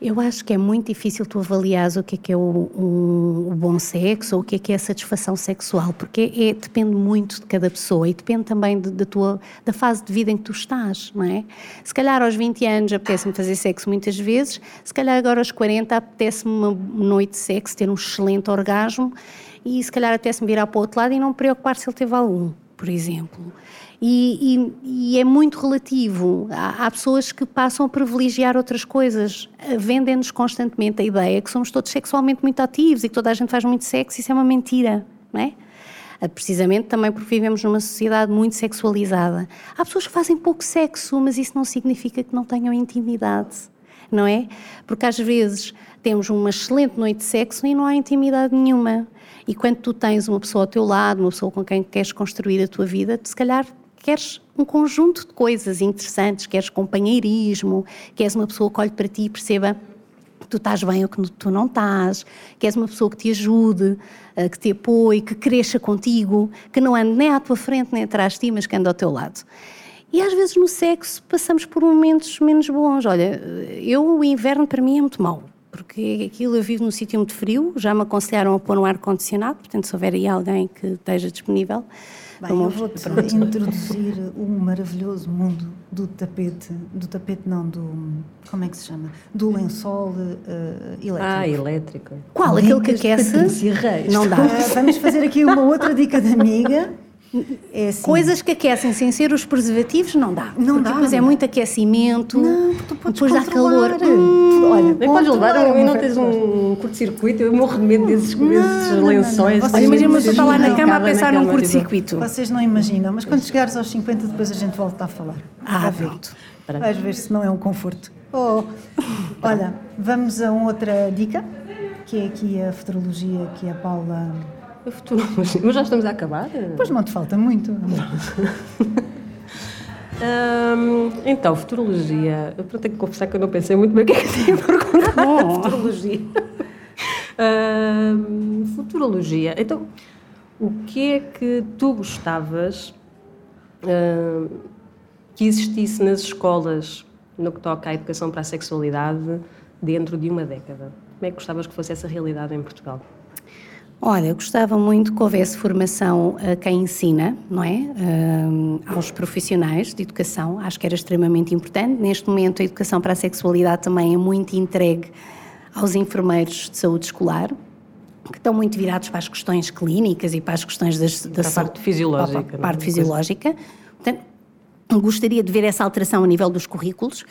S4: Eu acho que é muito difícil tu avaliares o que é que é o, o- o bom sexo ou o que é que é a satisfação sexual, porque é, depende muito de cada pessoa e depende também de- da tua da fase de vida em que tu estás, não é? Se calhar aos 20 anos apetece-me fazer sexo muitas vezes, se calhar agora aos 40 apetece-me uma noite de sexo, ter um excelente orgasmo e se calhar apetece-me virar para o outro lado e não me preocupar se ele teve algum, por exemplo. E, e- e é muito relativo. Há, há pessoas que passam a privilegiar outras coisas. Eh, Vendem-nos constantemente a ideia que somos todos sexualmente muito ativos e que toda a gente faz muito sexo. Isso é uma mentira, não é? Eh, Precisamente também porque vivemos numa sociedade muito sexualizada. Há pessoas que fazem pouco sexo, mas isso não significa que não tenham intimidade, não é? Porque às vezes temos uma excelente noite de sexo e não há intimidade nenhuma. E quando tu tens uma pessoa ao teu lado, uma pessoa com quem queres construir a tua vida, tu se calhar queres um conjunto de coisas interessantes, queres companheirismo, queres uma pessoa que olhe para ti e perceba que tu estás bem ou que tu não estás, queres uma pessoa que te ajude, eh, que te apoie, que cresça contigo, que não ande nem à tua frente nem atrás de ti, mas que ande ao teu lado. E às vezes no sexo passamos por momentos menos bons. Olha, eu o inverno para mim é muito mau, porque aquilo eu vivo num sítio muito frio, já me aconselharam a pôr um ar-condicionado, portanto se houver aí alguém que esteja disponível...
S3: Bem, eu vou-te introduzir o maravilhoso mundo do tapete, do tapete não, do, como é que se chama? Do lençol eh, elétrico.
S1: Ah, elétrico.
S4: Qual? Aquele que
S1: de
S4: aquece? Não dá.
S3: Vamos fazer aqui uma outra dica de amiga. É assim,
S4: Coisas que aquecem sem ser os preservativos não dá.
S3: Não
S4: porque
S3: dá.
S4: depois é muito aquecimento,
S3: Não, porque tu podes
S4: depois dá calor.
S3: controlar.
S4: Hum,
S3: Olha,
S1: Nem podes levar
S3: controlar
S1: um, e não tens um curto-circuito. Eu morro de medo desses,
S3: Não,
S1: desses
S3: não, não,
S1: lençóis.
S3: não. Vocês
S4: Olha, imagina uma pessoa
S3: Vocês
S4: estar lá na
S3: não
S4: cama a pensar
S1: na
S4: num
S1: cama,
S4: curto-circuito.
S3: Vocês não imaginam, mas quando chegares aos 50 depois a gente volta a falar.
S4: Ah, pronto.
S3: Vais ver se não é um conforto. Oh. Olha, vamos a uma outra dica, que é aqui a futurologia que a Paula...
S1: A futurologia. Mas já estamos a acabar?
S3: Pois não te falta muito.
S1: Hum, então, futurologia. Eu tenho que confessar que eu não pensei muito bem o que é que tinha perguntado.
S4: Bom.
S1: futurologia. Hum, futurologia. Então, o que é que tu gostavas hum, que existisse nas escolas no que toca à educação para a sexualidade dentro de uma década? Como é que gostavas que fosse essa realidade em Portugal?
S4: Olha, eu gostava muito que houvesse formação a quem ensina, não é? Hum, aos profissionais de educação, acho que era extremamente importante. Neste momento, a educação para a sexualidade também é muito entregue aos enfermeiros de saúde escolar, que estão muito virados para as questões clínicas e para as questões das, da
S1: Para a
S4: saúde-
S1: parte fisiológica,
S4: para a
S1: é?
S4: parte fisiológica. Portanto, gostaria de ver essa alteração a nível dos currículos.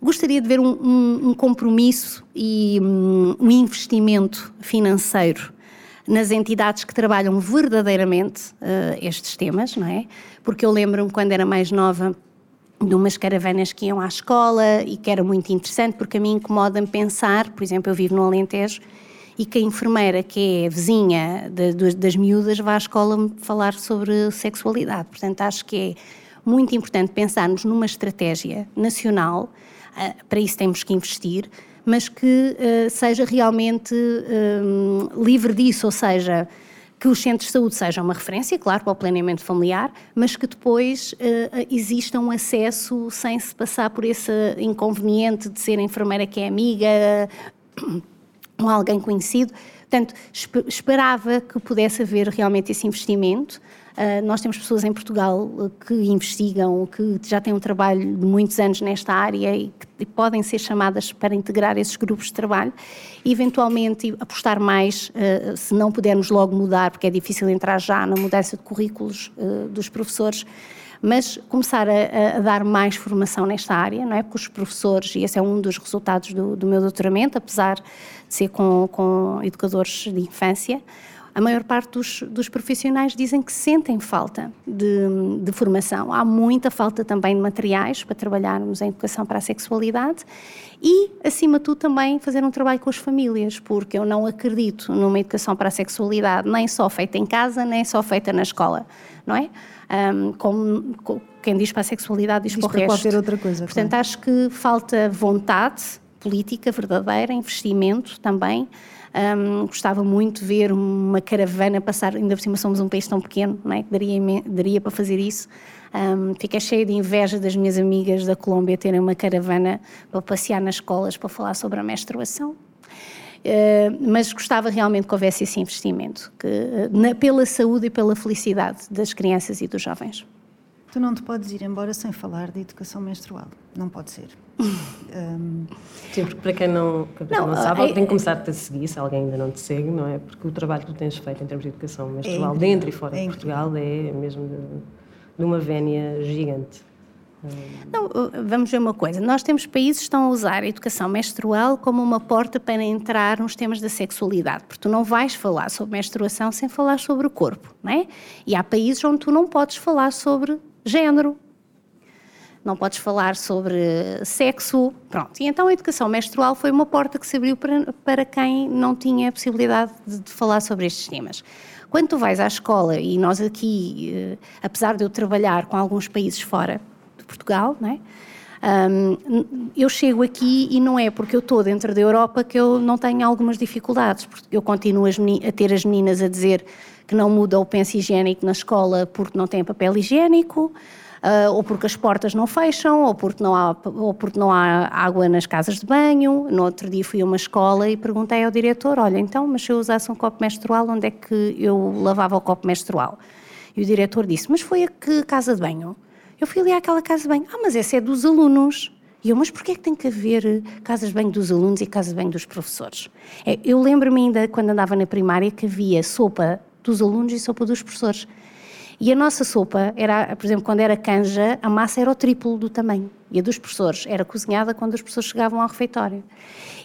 S4: Gostaria de ver um, um- um compromisso e um, um investimento financeiro nas entidades que trabalham verdadeiramente eh, estes temas, não é? Porque eu lembro-me quando era mais nova de umas caravanas que iam à escola e que era muito interessante, porque a mim incomoda-me pensar, por exemplo, eu vivo no Alentejo e que a enfermeira, que é vizinha de- das, das miúdas, vá à escola falar sobre sexualidade. Portanto, acho que é muito importante pensarmos numa estratégia nacional, ah, para isso temos que investir, mas que ah, seja realmente hum, livre disso, ou seja, que os centros de saúde sejam uma referência, claro, para o planeamento familiar, mas que depois eh, exista um acesso sem se passar por esse inconveniente de ser a enfermeira que é amiga ou alguém conhecido, Portanto, esperava que pudesse haver realmente esse investimento. Uh, nós temos pessoas em Portugal que investigam, que já têm um trabalho de muitos anos nesta área e que podem ser chamadas para integrar esses grupos de trabalho e, eventualmente, apostar mais, uh, se não pudermos logo mudar, porque é difícil entrar já na mudança de currículos uh, dos professores, mas começar a, a, dar mais formação nesta área, não é? Porque os professores, e esse é um dos resultados do, do meu doutoramento, apesar de ser com, com educadores de infância, a maior parte dos, dos, profissionais dizem que sentem falta de, de, formação. Há muita falta também de materiais para trabalharmos em educação para a sexualidade e, acima de tudo, também fazer um trabalho com as famílias, porque eu não acredito numa educação para a sexualidade nem só feita em casa, nem só feita na escola, não é? Um, como, como, quem diz para a sexualidade diz, diz para o resto.
S3: qualquer outra coisa.
S4: Portanto, claro. acho que falta vontade política verdadeira, investimento também. Um, gostava muito de ver uma caravana passar, ainda por cima somos um país tão pequeno, não é? daria, daria para fazer isso. Um, fiquei cheia de inveja das minhas amigas da Colômbia terem uma caravana para passear nas escolas para falar sobre a menstruação. Uh, mas gostava realmente que houvesse esse investimento, que, na, pela saúde e pela felicidade das crianças e dos jovens.
S3: Tu não te podes ir embora sem falar de educação menstrual. Não pode ser. um...
S1: Sim, porque para quem não, para quem não, não sabe, é, tem que começar-te a seguir, se alguém ainda não te segue, não é? Porque o trabalho que tu tens feito em termos de educação menstrual, é dentro e fora é de Portugal, é mesmo de, de uma vénia gigante.
S4: Não, vamos ver uma coisa. Nós temos países que estão a usar a educação menstrual como uma porta para entrar nos temas da sexualidade, porque tu não vais falar sobre menstruação sem falar sobre o corpo, não é? E há países onde tu não podes falar sobre género, não podes falar sobre sexo, pronto. E então a educação menstrual foi uma porta que se abriu para, para quem não tinha a possibilidade de, de falar sobre estes temas. Quando tu vais à escola, e nós aqui, eh, apesar de eu trabalhar com alguns países fora, Portugal, não é? Um, eu chego aqui e não é porque eu estou dentro da Europa que eu não tenho algumas dificuldades, porque eu continuo a ter as meninas a dizer que não muda o penso higiênico na escola porque não tem papel higiênico, uh, ou porque as portas não fecham, ou porque não, há, ou porque não há água nas casas de banho. No outro dia fui a uma escola e perguntei ao diretor: Olha, então, mas se eu usasse um copo menstrual, onde é que eu lavava o copo menstrual? E o diretor disse: Mas foi a que casa de banho? Eu fui ali àquela casa de banho. Ah, mas essa é dos alunos. E eu, mas porquê é que tem que haver casas de banho dos alunos e casas de banho dos professores? É, eu lembro-me ainda, quando andava na primária, que havia sopa dos alunos e sopa dos professores. E a nossa sopa era, por exemplo, quando era canja, a massa era o triplo do tamanho. E a dos professores era cozinhada quando os professores chegavam ao refeitório.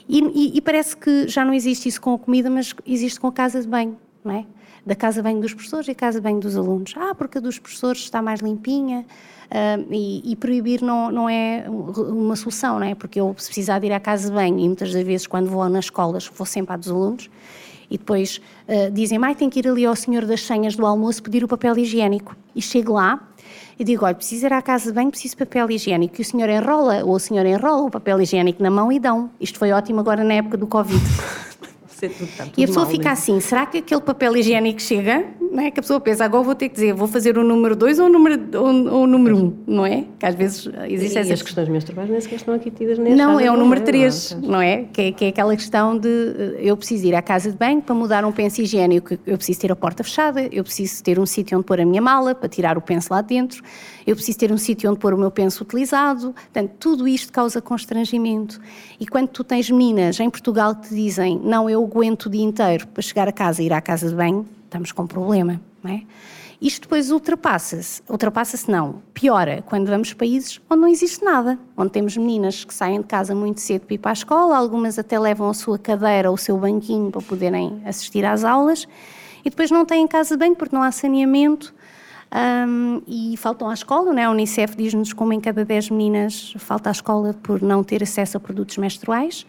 S4: E, e, e parece que já não existe isso com a comida, mas existe com a casa de banho, não é? Da casa de banho dos professores e a casa de banho dos alunos. Ah, porque a dos professores está mais limpinha, Uh, e, e, proibir não, não é uma solução, não é? Porque eu, se precisar de ir à casa de banho, e muitas das vezes quando vou nas escolas, vou sempre à dos alunos, e depois uh, dizem, mãe, tem que ir ali ao senhor das senhas do almoço pedir o papel higiênico. E chego lá e digo, olha, preciso ir à casa de banho, preciso de papel higiênico. E o senhor enrola, ou o senhor enrola o papel higiênico na mão e dão. Isto foi ótimo agora na época do Covid. e a pessoa fica assim, será que aquele papel higiênico chega? Não é? Que a pessoa pensa, agora vou ter que dizer, vou fazer o número 2 ou o número 1, ou, o número um, não é? Que às vezes existe essa...
S1: as questões menstruais nem sequer estão aqui tidas nesse
S4: Não, é o número 3, não é? Que, é? que é aquela questão de eh, eu preciso ir à casa de banho para mudar um penso higiênico, eu preciso ter a porta fechada, eu preciso ter um sítio onde pôr a minha mala para tirar o penso lá dentro, eu preciso ter um sítio onde pôr o meu penso utilizado, portanto, tudo isto causa constrangimento. E quando tu tens meninas em Portugal que te dizem, não, eu aguento o dia inteiro para chegar a casa e ir à casa de banho, estamos com um problema, não é? Isto depois ultrapassa-se, ultrapassa-se não, piora quando vamos para países onde não existe nada, onde temos meninas que saem de casa muito cedo para ir para a escola, algumas até levam a sua cadeira ou o seu banquinho para poderem assistir às aulas, e depois não têm casa de banho porque não há saneamento, um, e faltam à escola, né? a Unicef diz-nos como em cada 10 meninas falta à escola por não ter acesso a produtos menstruais.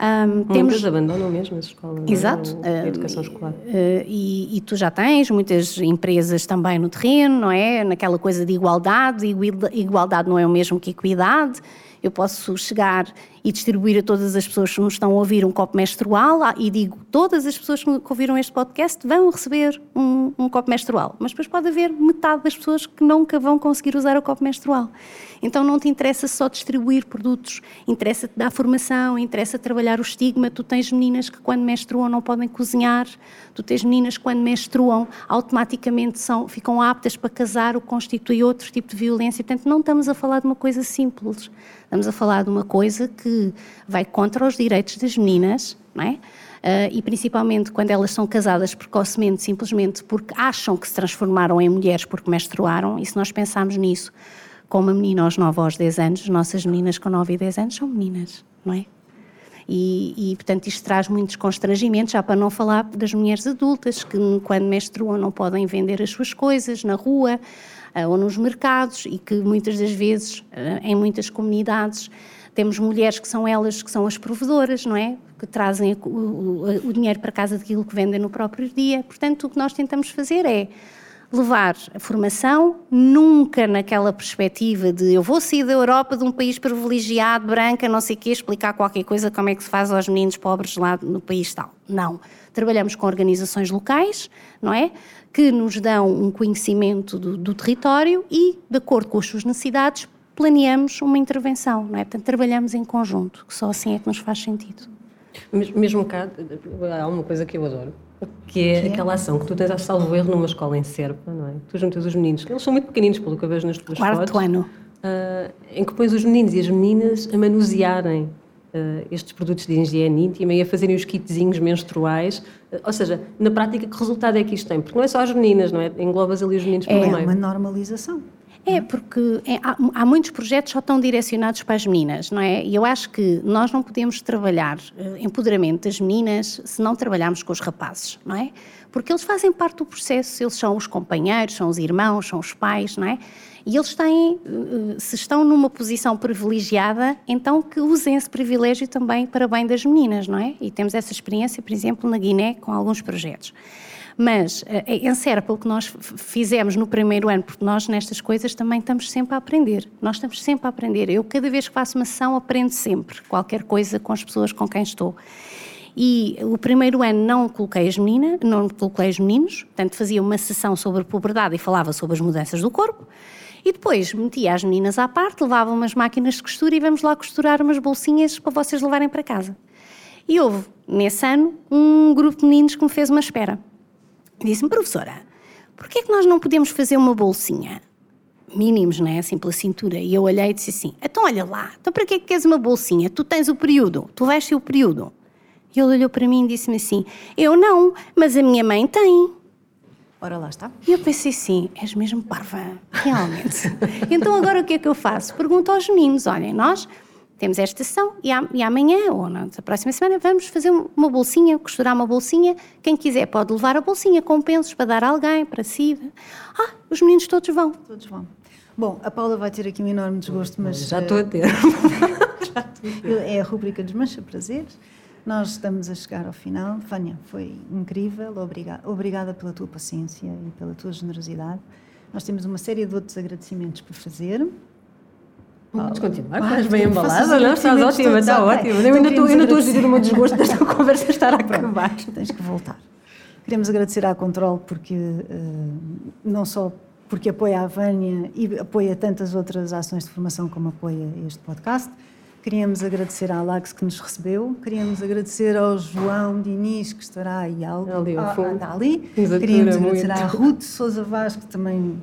S1: Um, temos... abandonam mesmo as escolas,
S4: é? Exato.
S1: É? a educação escolar.
S4: Uh, e, e, tu já tens muitas empresas também no terreno, não é? Naquela coisa de igualdade, igualdade não é o mesmo que equidade, Eu posso chegar e distribuir a todas as pessoas que nos estão a ouvir um copo menstrual ah, e digo todas as pessoas que ouviram este podcast vão receber um, um copo menstrual. Mas depois pode haver metade das pessoas que nunca vão conseguir usar o copo menstrual. Então não te interessa só distribuir produtos, interessa-te dar formação, interessa trabalhar o estigma. Tu tens meninas que quando menstruam não podem cozinhar, tu tens meninas que quando menstruam automaticamente são, ficam aptas para casar, o que constitui outro tipo de violência. Portanto, não estamos a falar de uma coisa simples, estamos a falar de uma coisa que vai contra os direitos das meninas, não é? Uh, e principalmente quando elas são casadas precocemente, simplesmente porque acham que se transformaram em mulheres porque menstruaram, e se nós pensarmos nisso, com uma menina aos 9 ou aos 10 anos, nossas meninas com 9 e 10 anos são meninas, não é? E, e, portanto, isto traz muitos constrangimentos, já para não falar das mulheres adultas que, quando menstruam, não podem vender as suas coisas na rua uh, ou nos mercados e que muitas das vezes, uh, em muitas comunidades, temos mulheres que são elas que são as provedoras, não é? Que trazem o, o, o dinheiro para casa daquilo que vendem no próprio dia. Portanto, o que nós tentamos fazer é levar a formação nunca naquela perspectiva de eu vou sair da Europa de um país privilegiado, branca, não sei o quê, explicar qualquer coisa como é que se faz aos meninos pobres lá no país tal. Não. Trabalhamos com organizações locais, não é? Que nos dão um conhecimento do, do território e, de acordo com as suas necessidades, planeamos uma intervenção, não é? Portanto, trabalhamos em conjunto, que só assim é que nos faz sentido.
S1: Mesmo cá, há uma coisa que eu adoro, que é, que é aquela ação que tu tens a salvo erro numa escola em Serpa, não é? Tu juntas os meninos, eles são muito pequeninos, pelo que eu vejo nas tuas
S4: Quarto
S1: fotos.
S4: Quarto ano.
S1: Uh, em que pões os meninos e as meninas a manusearem uh, estes produtos de higiene íntima e a fazerem os kitzinhos menstruais. Uh, ou seja, na prática, que resultado é que isto tem? Porque não é só as meninas, não é? Englobas ali os meninos pelo
S3: é
S1: meio.
S3: É uma normalização.
S4: É, porque é, há, há, muitos projetos só estão direcionados para as meninas, não é? E eu acho que nós não podemos trabalhar uh, empoderamento das meninas se não trabalharmos com os rapazes, não é? Porque eles fazem parte do processo, eles são os companheiros, são os irmãos, são os pais, não é? E eles têm, uh, se estão numa posição privilegiada, então que usem esse privilégio também para bem das meninas, não é? E temos essa experiência, por exemplo, na Guiné, com alguns projetos. Mas eh, em Serpa, o que nós fizemos no primeiro ano, porque nós nestas coisas também estamos sempre a aprender. Nós estamos sempre a aprender. Eu, cada vez que faço uma sessão, aprendo sempre qualquer coisa com as pessoas com quem estou. E o primeiro ano não coloquei as meninas, não coloquei os meninos, portanto fazia uma sessão sobre puberdade e falava sobre as mudanças do corpo. E depois metia as meninas à parte, levava umas máquinas de costura e vamos lá costurar umas bolsinhas para vocês levarem para casa. E houve, nesse ano, um grupo de meninos que me fez uma espera. Disse-me, professora, porquê é que nós não podemos fazer uma bolsinha? Mínimos, não é? Assim pela cintura. E eu olhei e disse assim: então olha lá, então para que é que queres uma bolsinha? Tu tens o período, tu vais ter o período. E ele olhou para mim e disse-me assim: eu não, mas a minha mãe tem.
S3: Ora lá está.
S4: E eu pensei assim: és mesmo parva, realmente. então agora o que é que eu faço? Pergunto aos meninos: olhem, nós temos esta sessão e, e amanhã ou na próxima semana vamos fazer uma bolsinha, costurar uma bolsinha. Quem quiser pode levar a bolsinha com pensos para dar a alguém, para si. Ah, os meninos todos vão.
S3: Todos vão. Bom, a Paula vai ter aqui um enorme desgosto, mas.
S1: Já estou a ter.
S3: é a rubrica Desmancha Prazeres. Nós estamos a chegar ao final. Vânia, foi incrível. Obrigada, obrigada pela tua paciência e pela tua generosidade. Nós temos uma série de outros agradecimentos para fazer.
S1: Vamos continuar, estás bem embalada, não? Estás ótima, está ótima. Eu ainda estou, a gerir o meu desgosto desta conversa estar a acabar.
S3: Tens que voltar. Queremos agradecer à Control porque uh, não só porque apoia a Vânia e apoia tantas outras ações de formação como apoia este podcast. Queríamos agradecer à Lax que nos recebeu, queríamos agradecer ao João Diniz que estará aí algo,
S1: ali, ao fundo.
S3: Ali. Queríamos agradecer muito. à Ruth Souza Vaz que também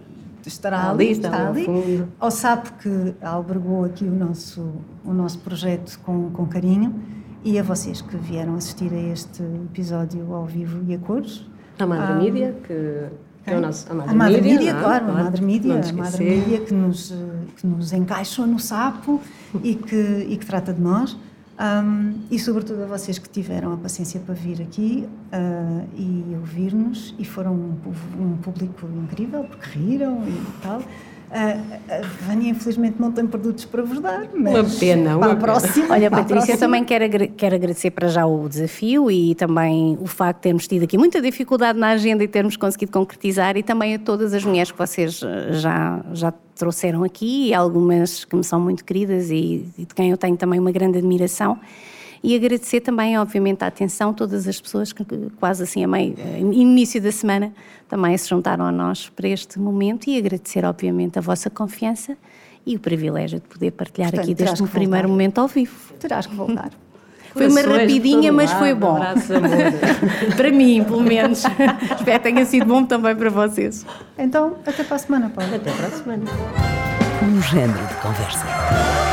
S3: estará ali, está, está ali, fundo. ao SAP que albergou aqui o nosso, o nosso projeto com, com carinho e a vocês que vieram assistir a este episódio ao vivo e a cores.
S1: A Madre um, Mídia, que, é o nosso.
S3: A Madre, a Madre Mídia, não, claro, claro, a Madre Mídia, a Madre Mídia que nos, que nos encaixou no sapo e que, e que trata de nós. Um, e sobretudo a vocês que tiveram a paciência para vir aqui uh, e ouvir-nos e foram um, um, público incrível porque riram e tal A, Vânia, infelizmente, não tem produtos para vos dar, mas
S1: Uma pena,
S3: para
S1: uma
S3: a próxima.
S4: Olha, Patrícia, eu também quero, quero agradecer para já o desafio e também o facto de termos tido aqui muita dificuldade na agenda e termos conseguido concretizar e também a todas as mulheres que vocês eh, já, já trouxeram aqui e algumas que me são muito queridas e, e de quem eu tenho também uma grande admiração. E agradecer também, obviamente, a atenção de todas as pessoas que quase assim a meio, eh, início da semana, também se juntaram a nós para este momento e agradecer, obviamente, a vossa confiança e o privilégio de poder partilhar
S3: Portanto,
S4: aqui
S3: que voltar.
S4: primeiro momento ao vivo.
S3: Terás que voltar.
S4: Foi uma rapidinha, mas foi bom. para mim, pelo menos. Espero que tenha sido bom também para vocês.
S3: Então, até para a semana, Paulo.
S1: Até para a semana.
S2: Um género de conversa.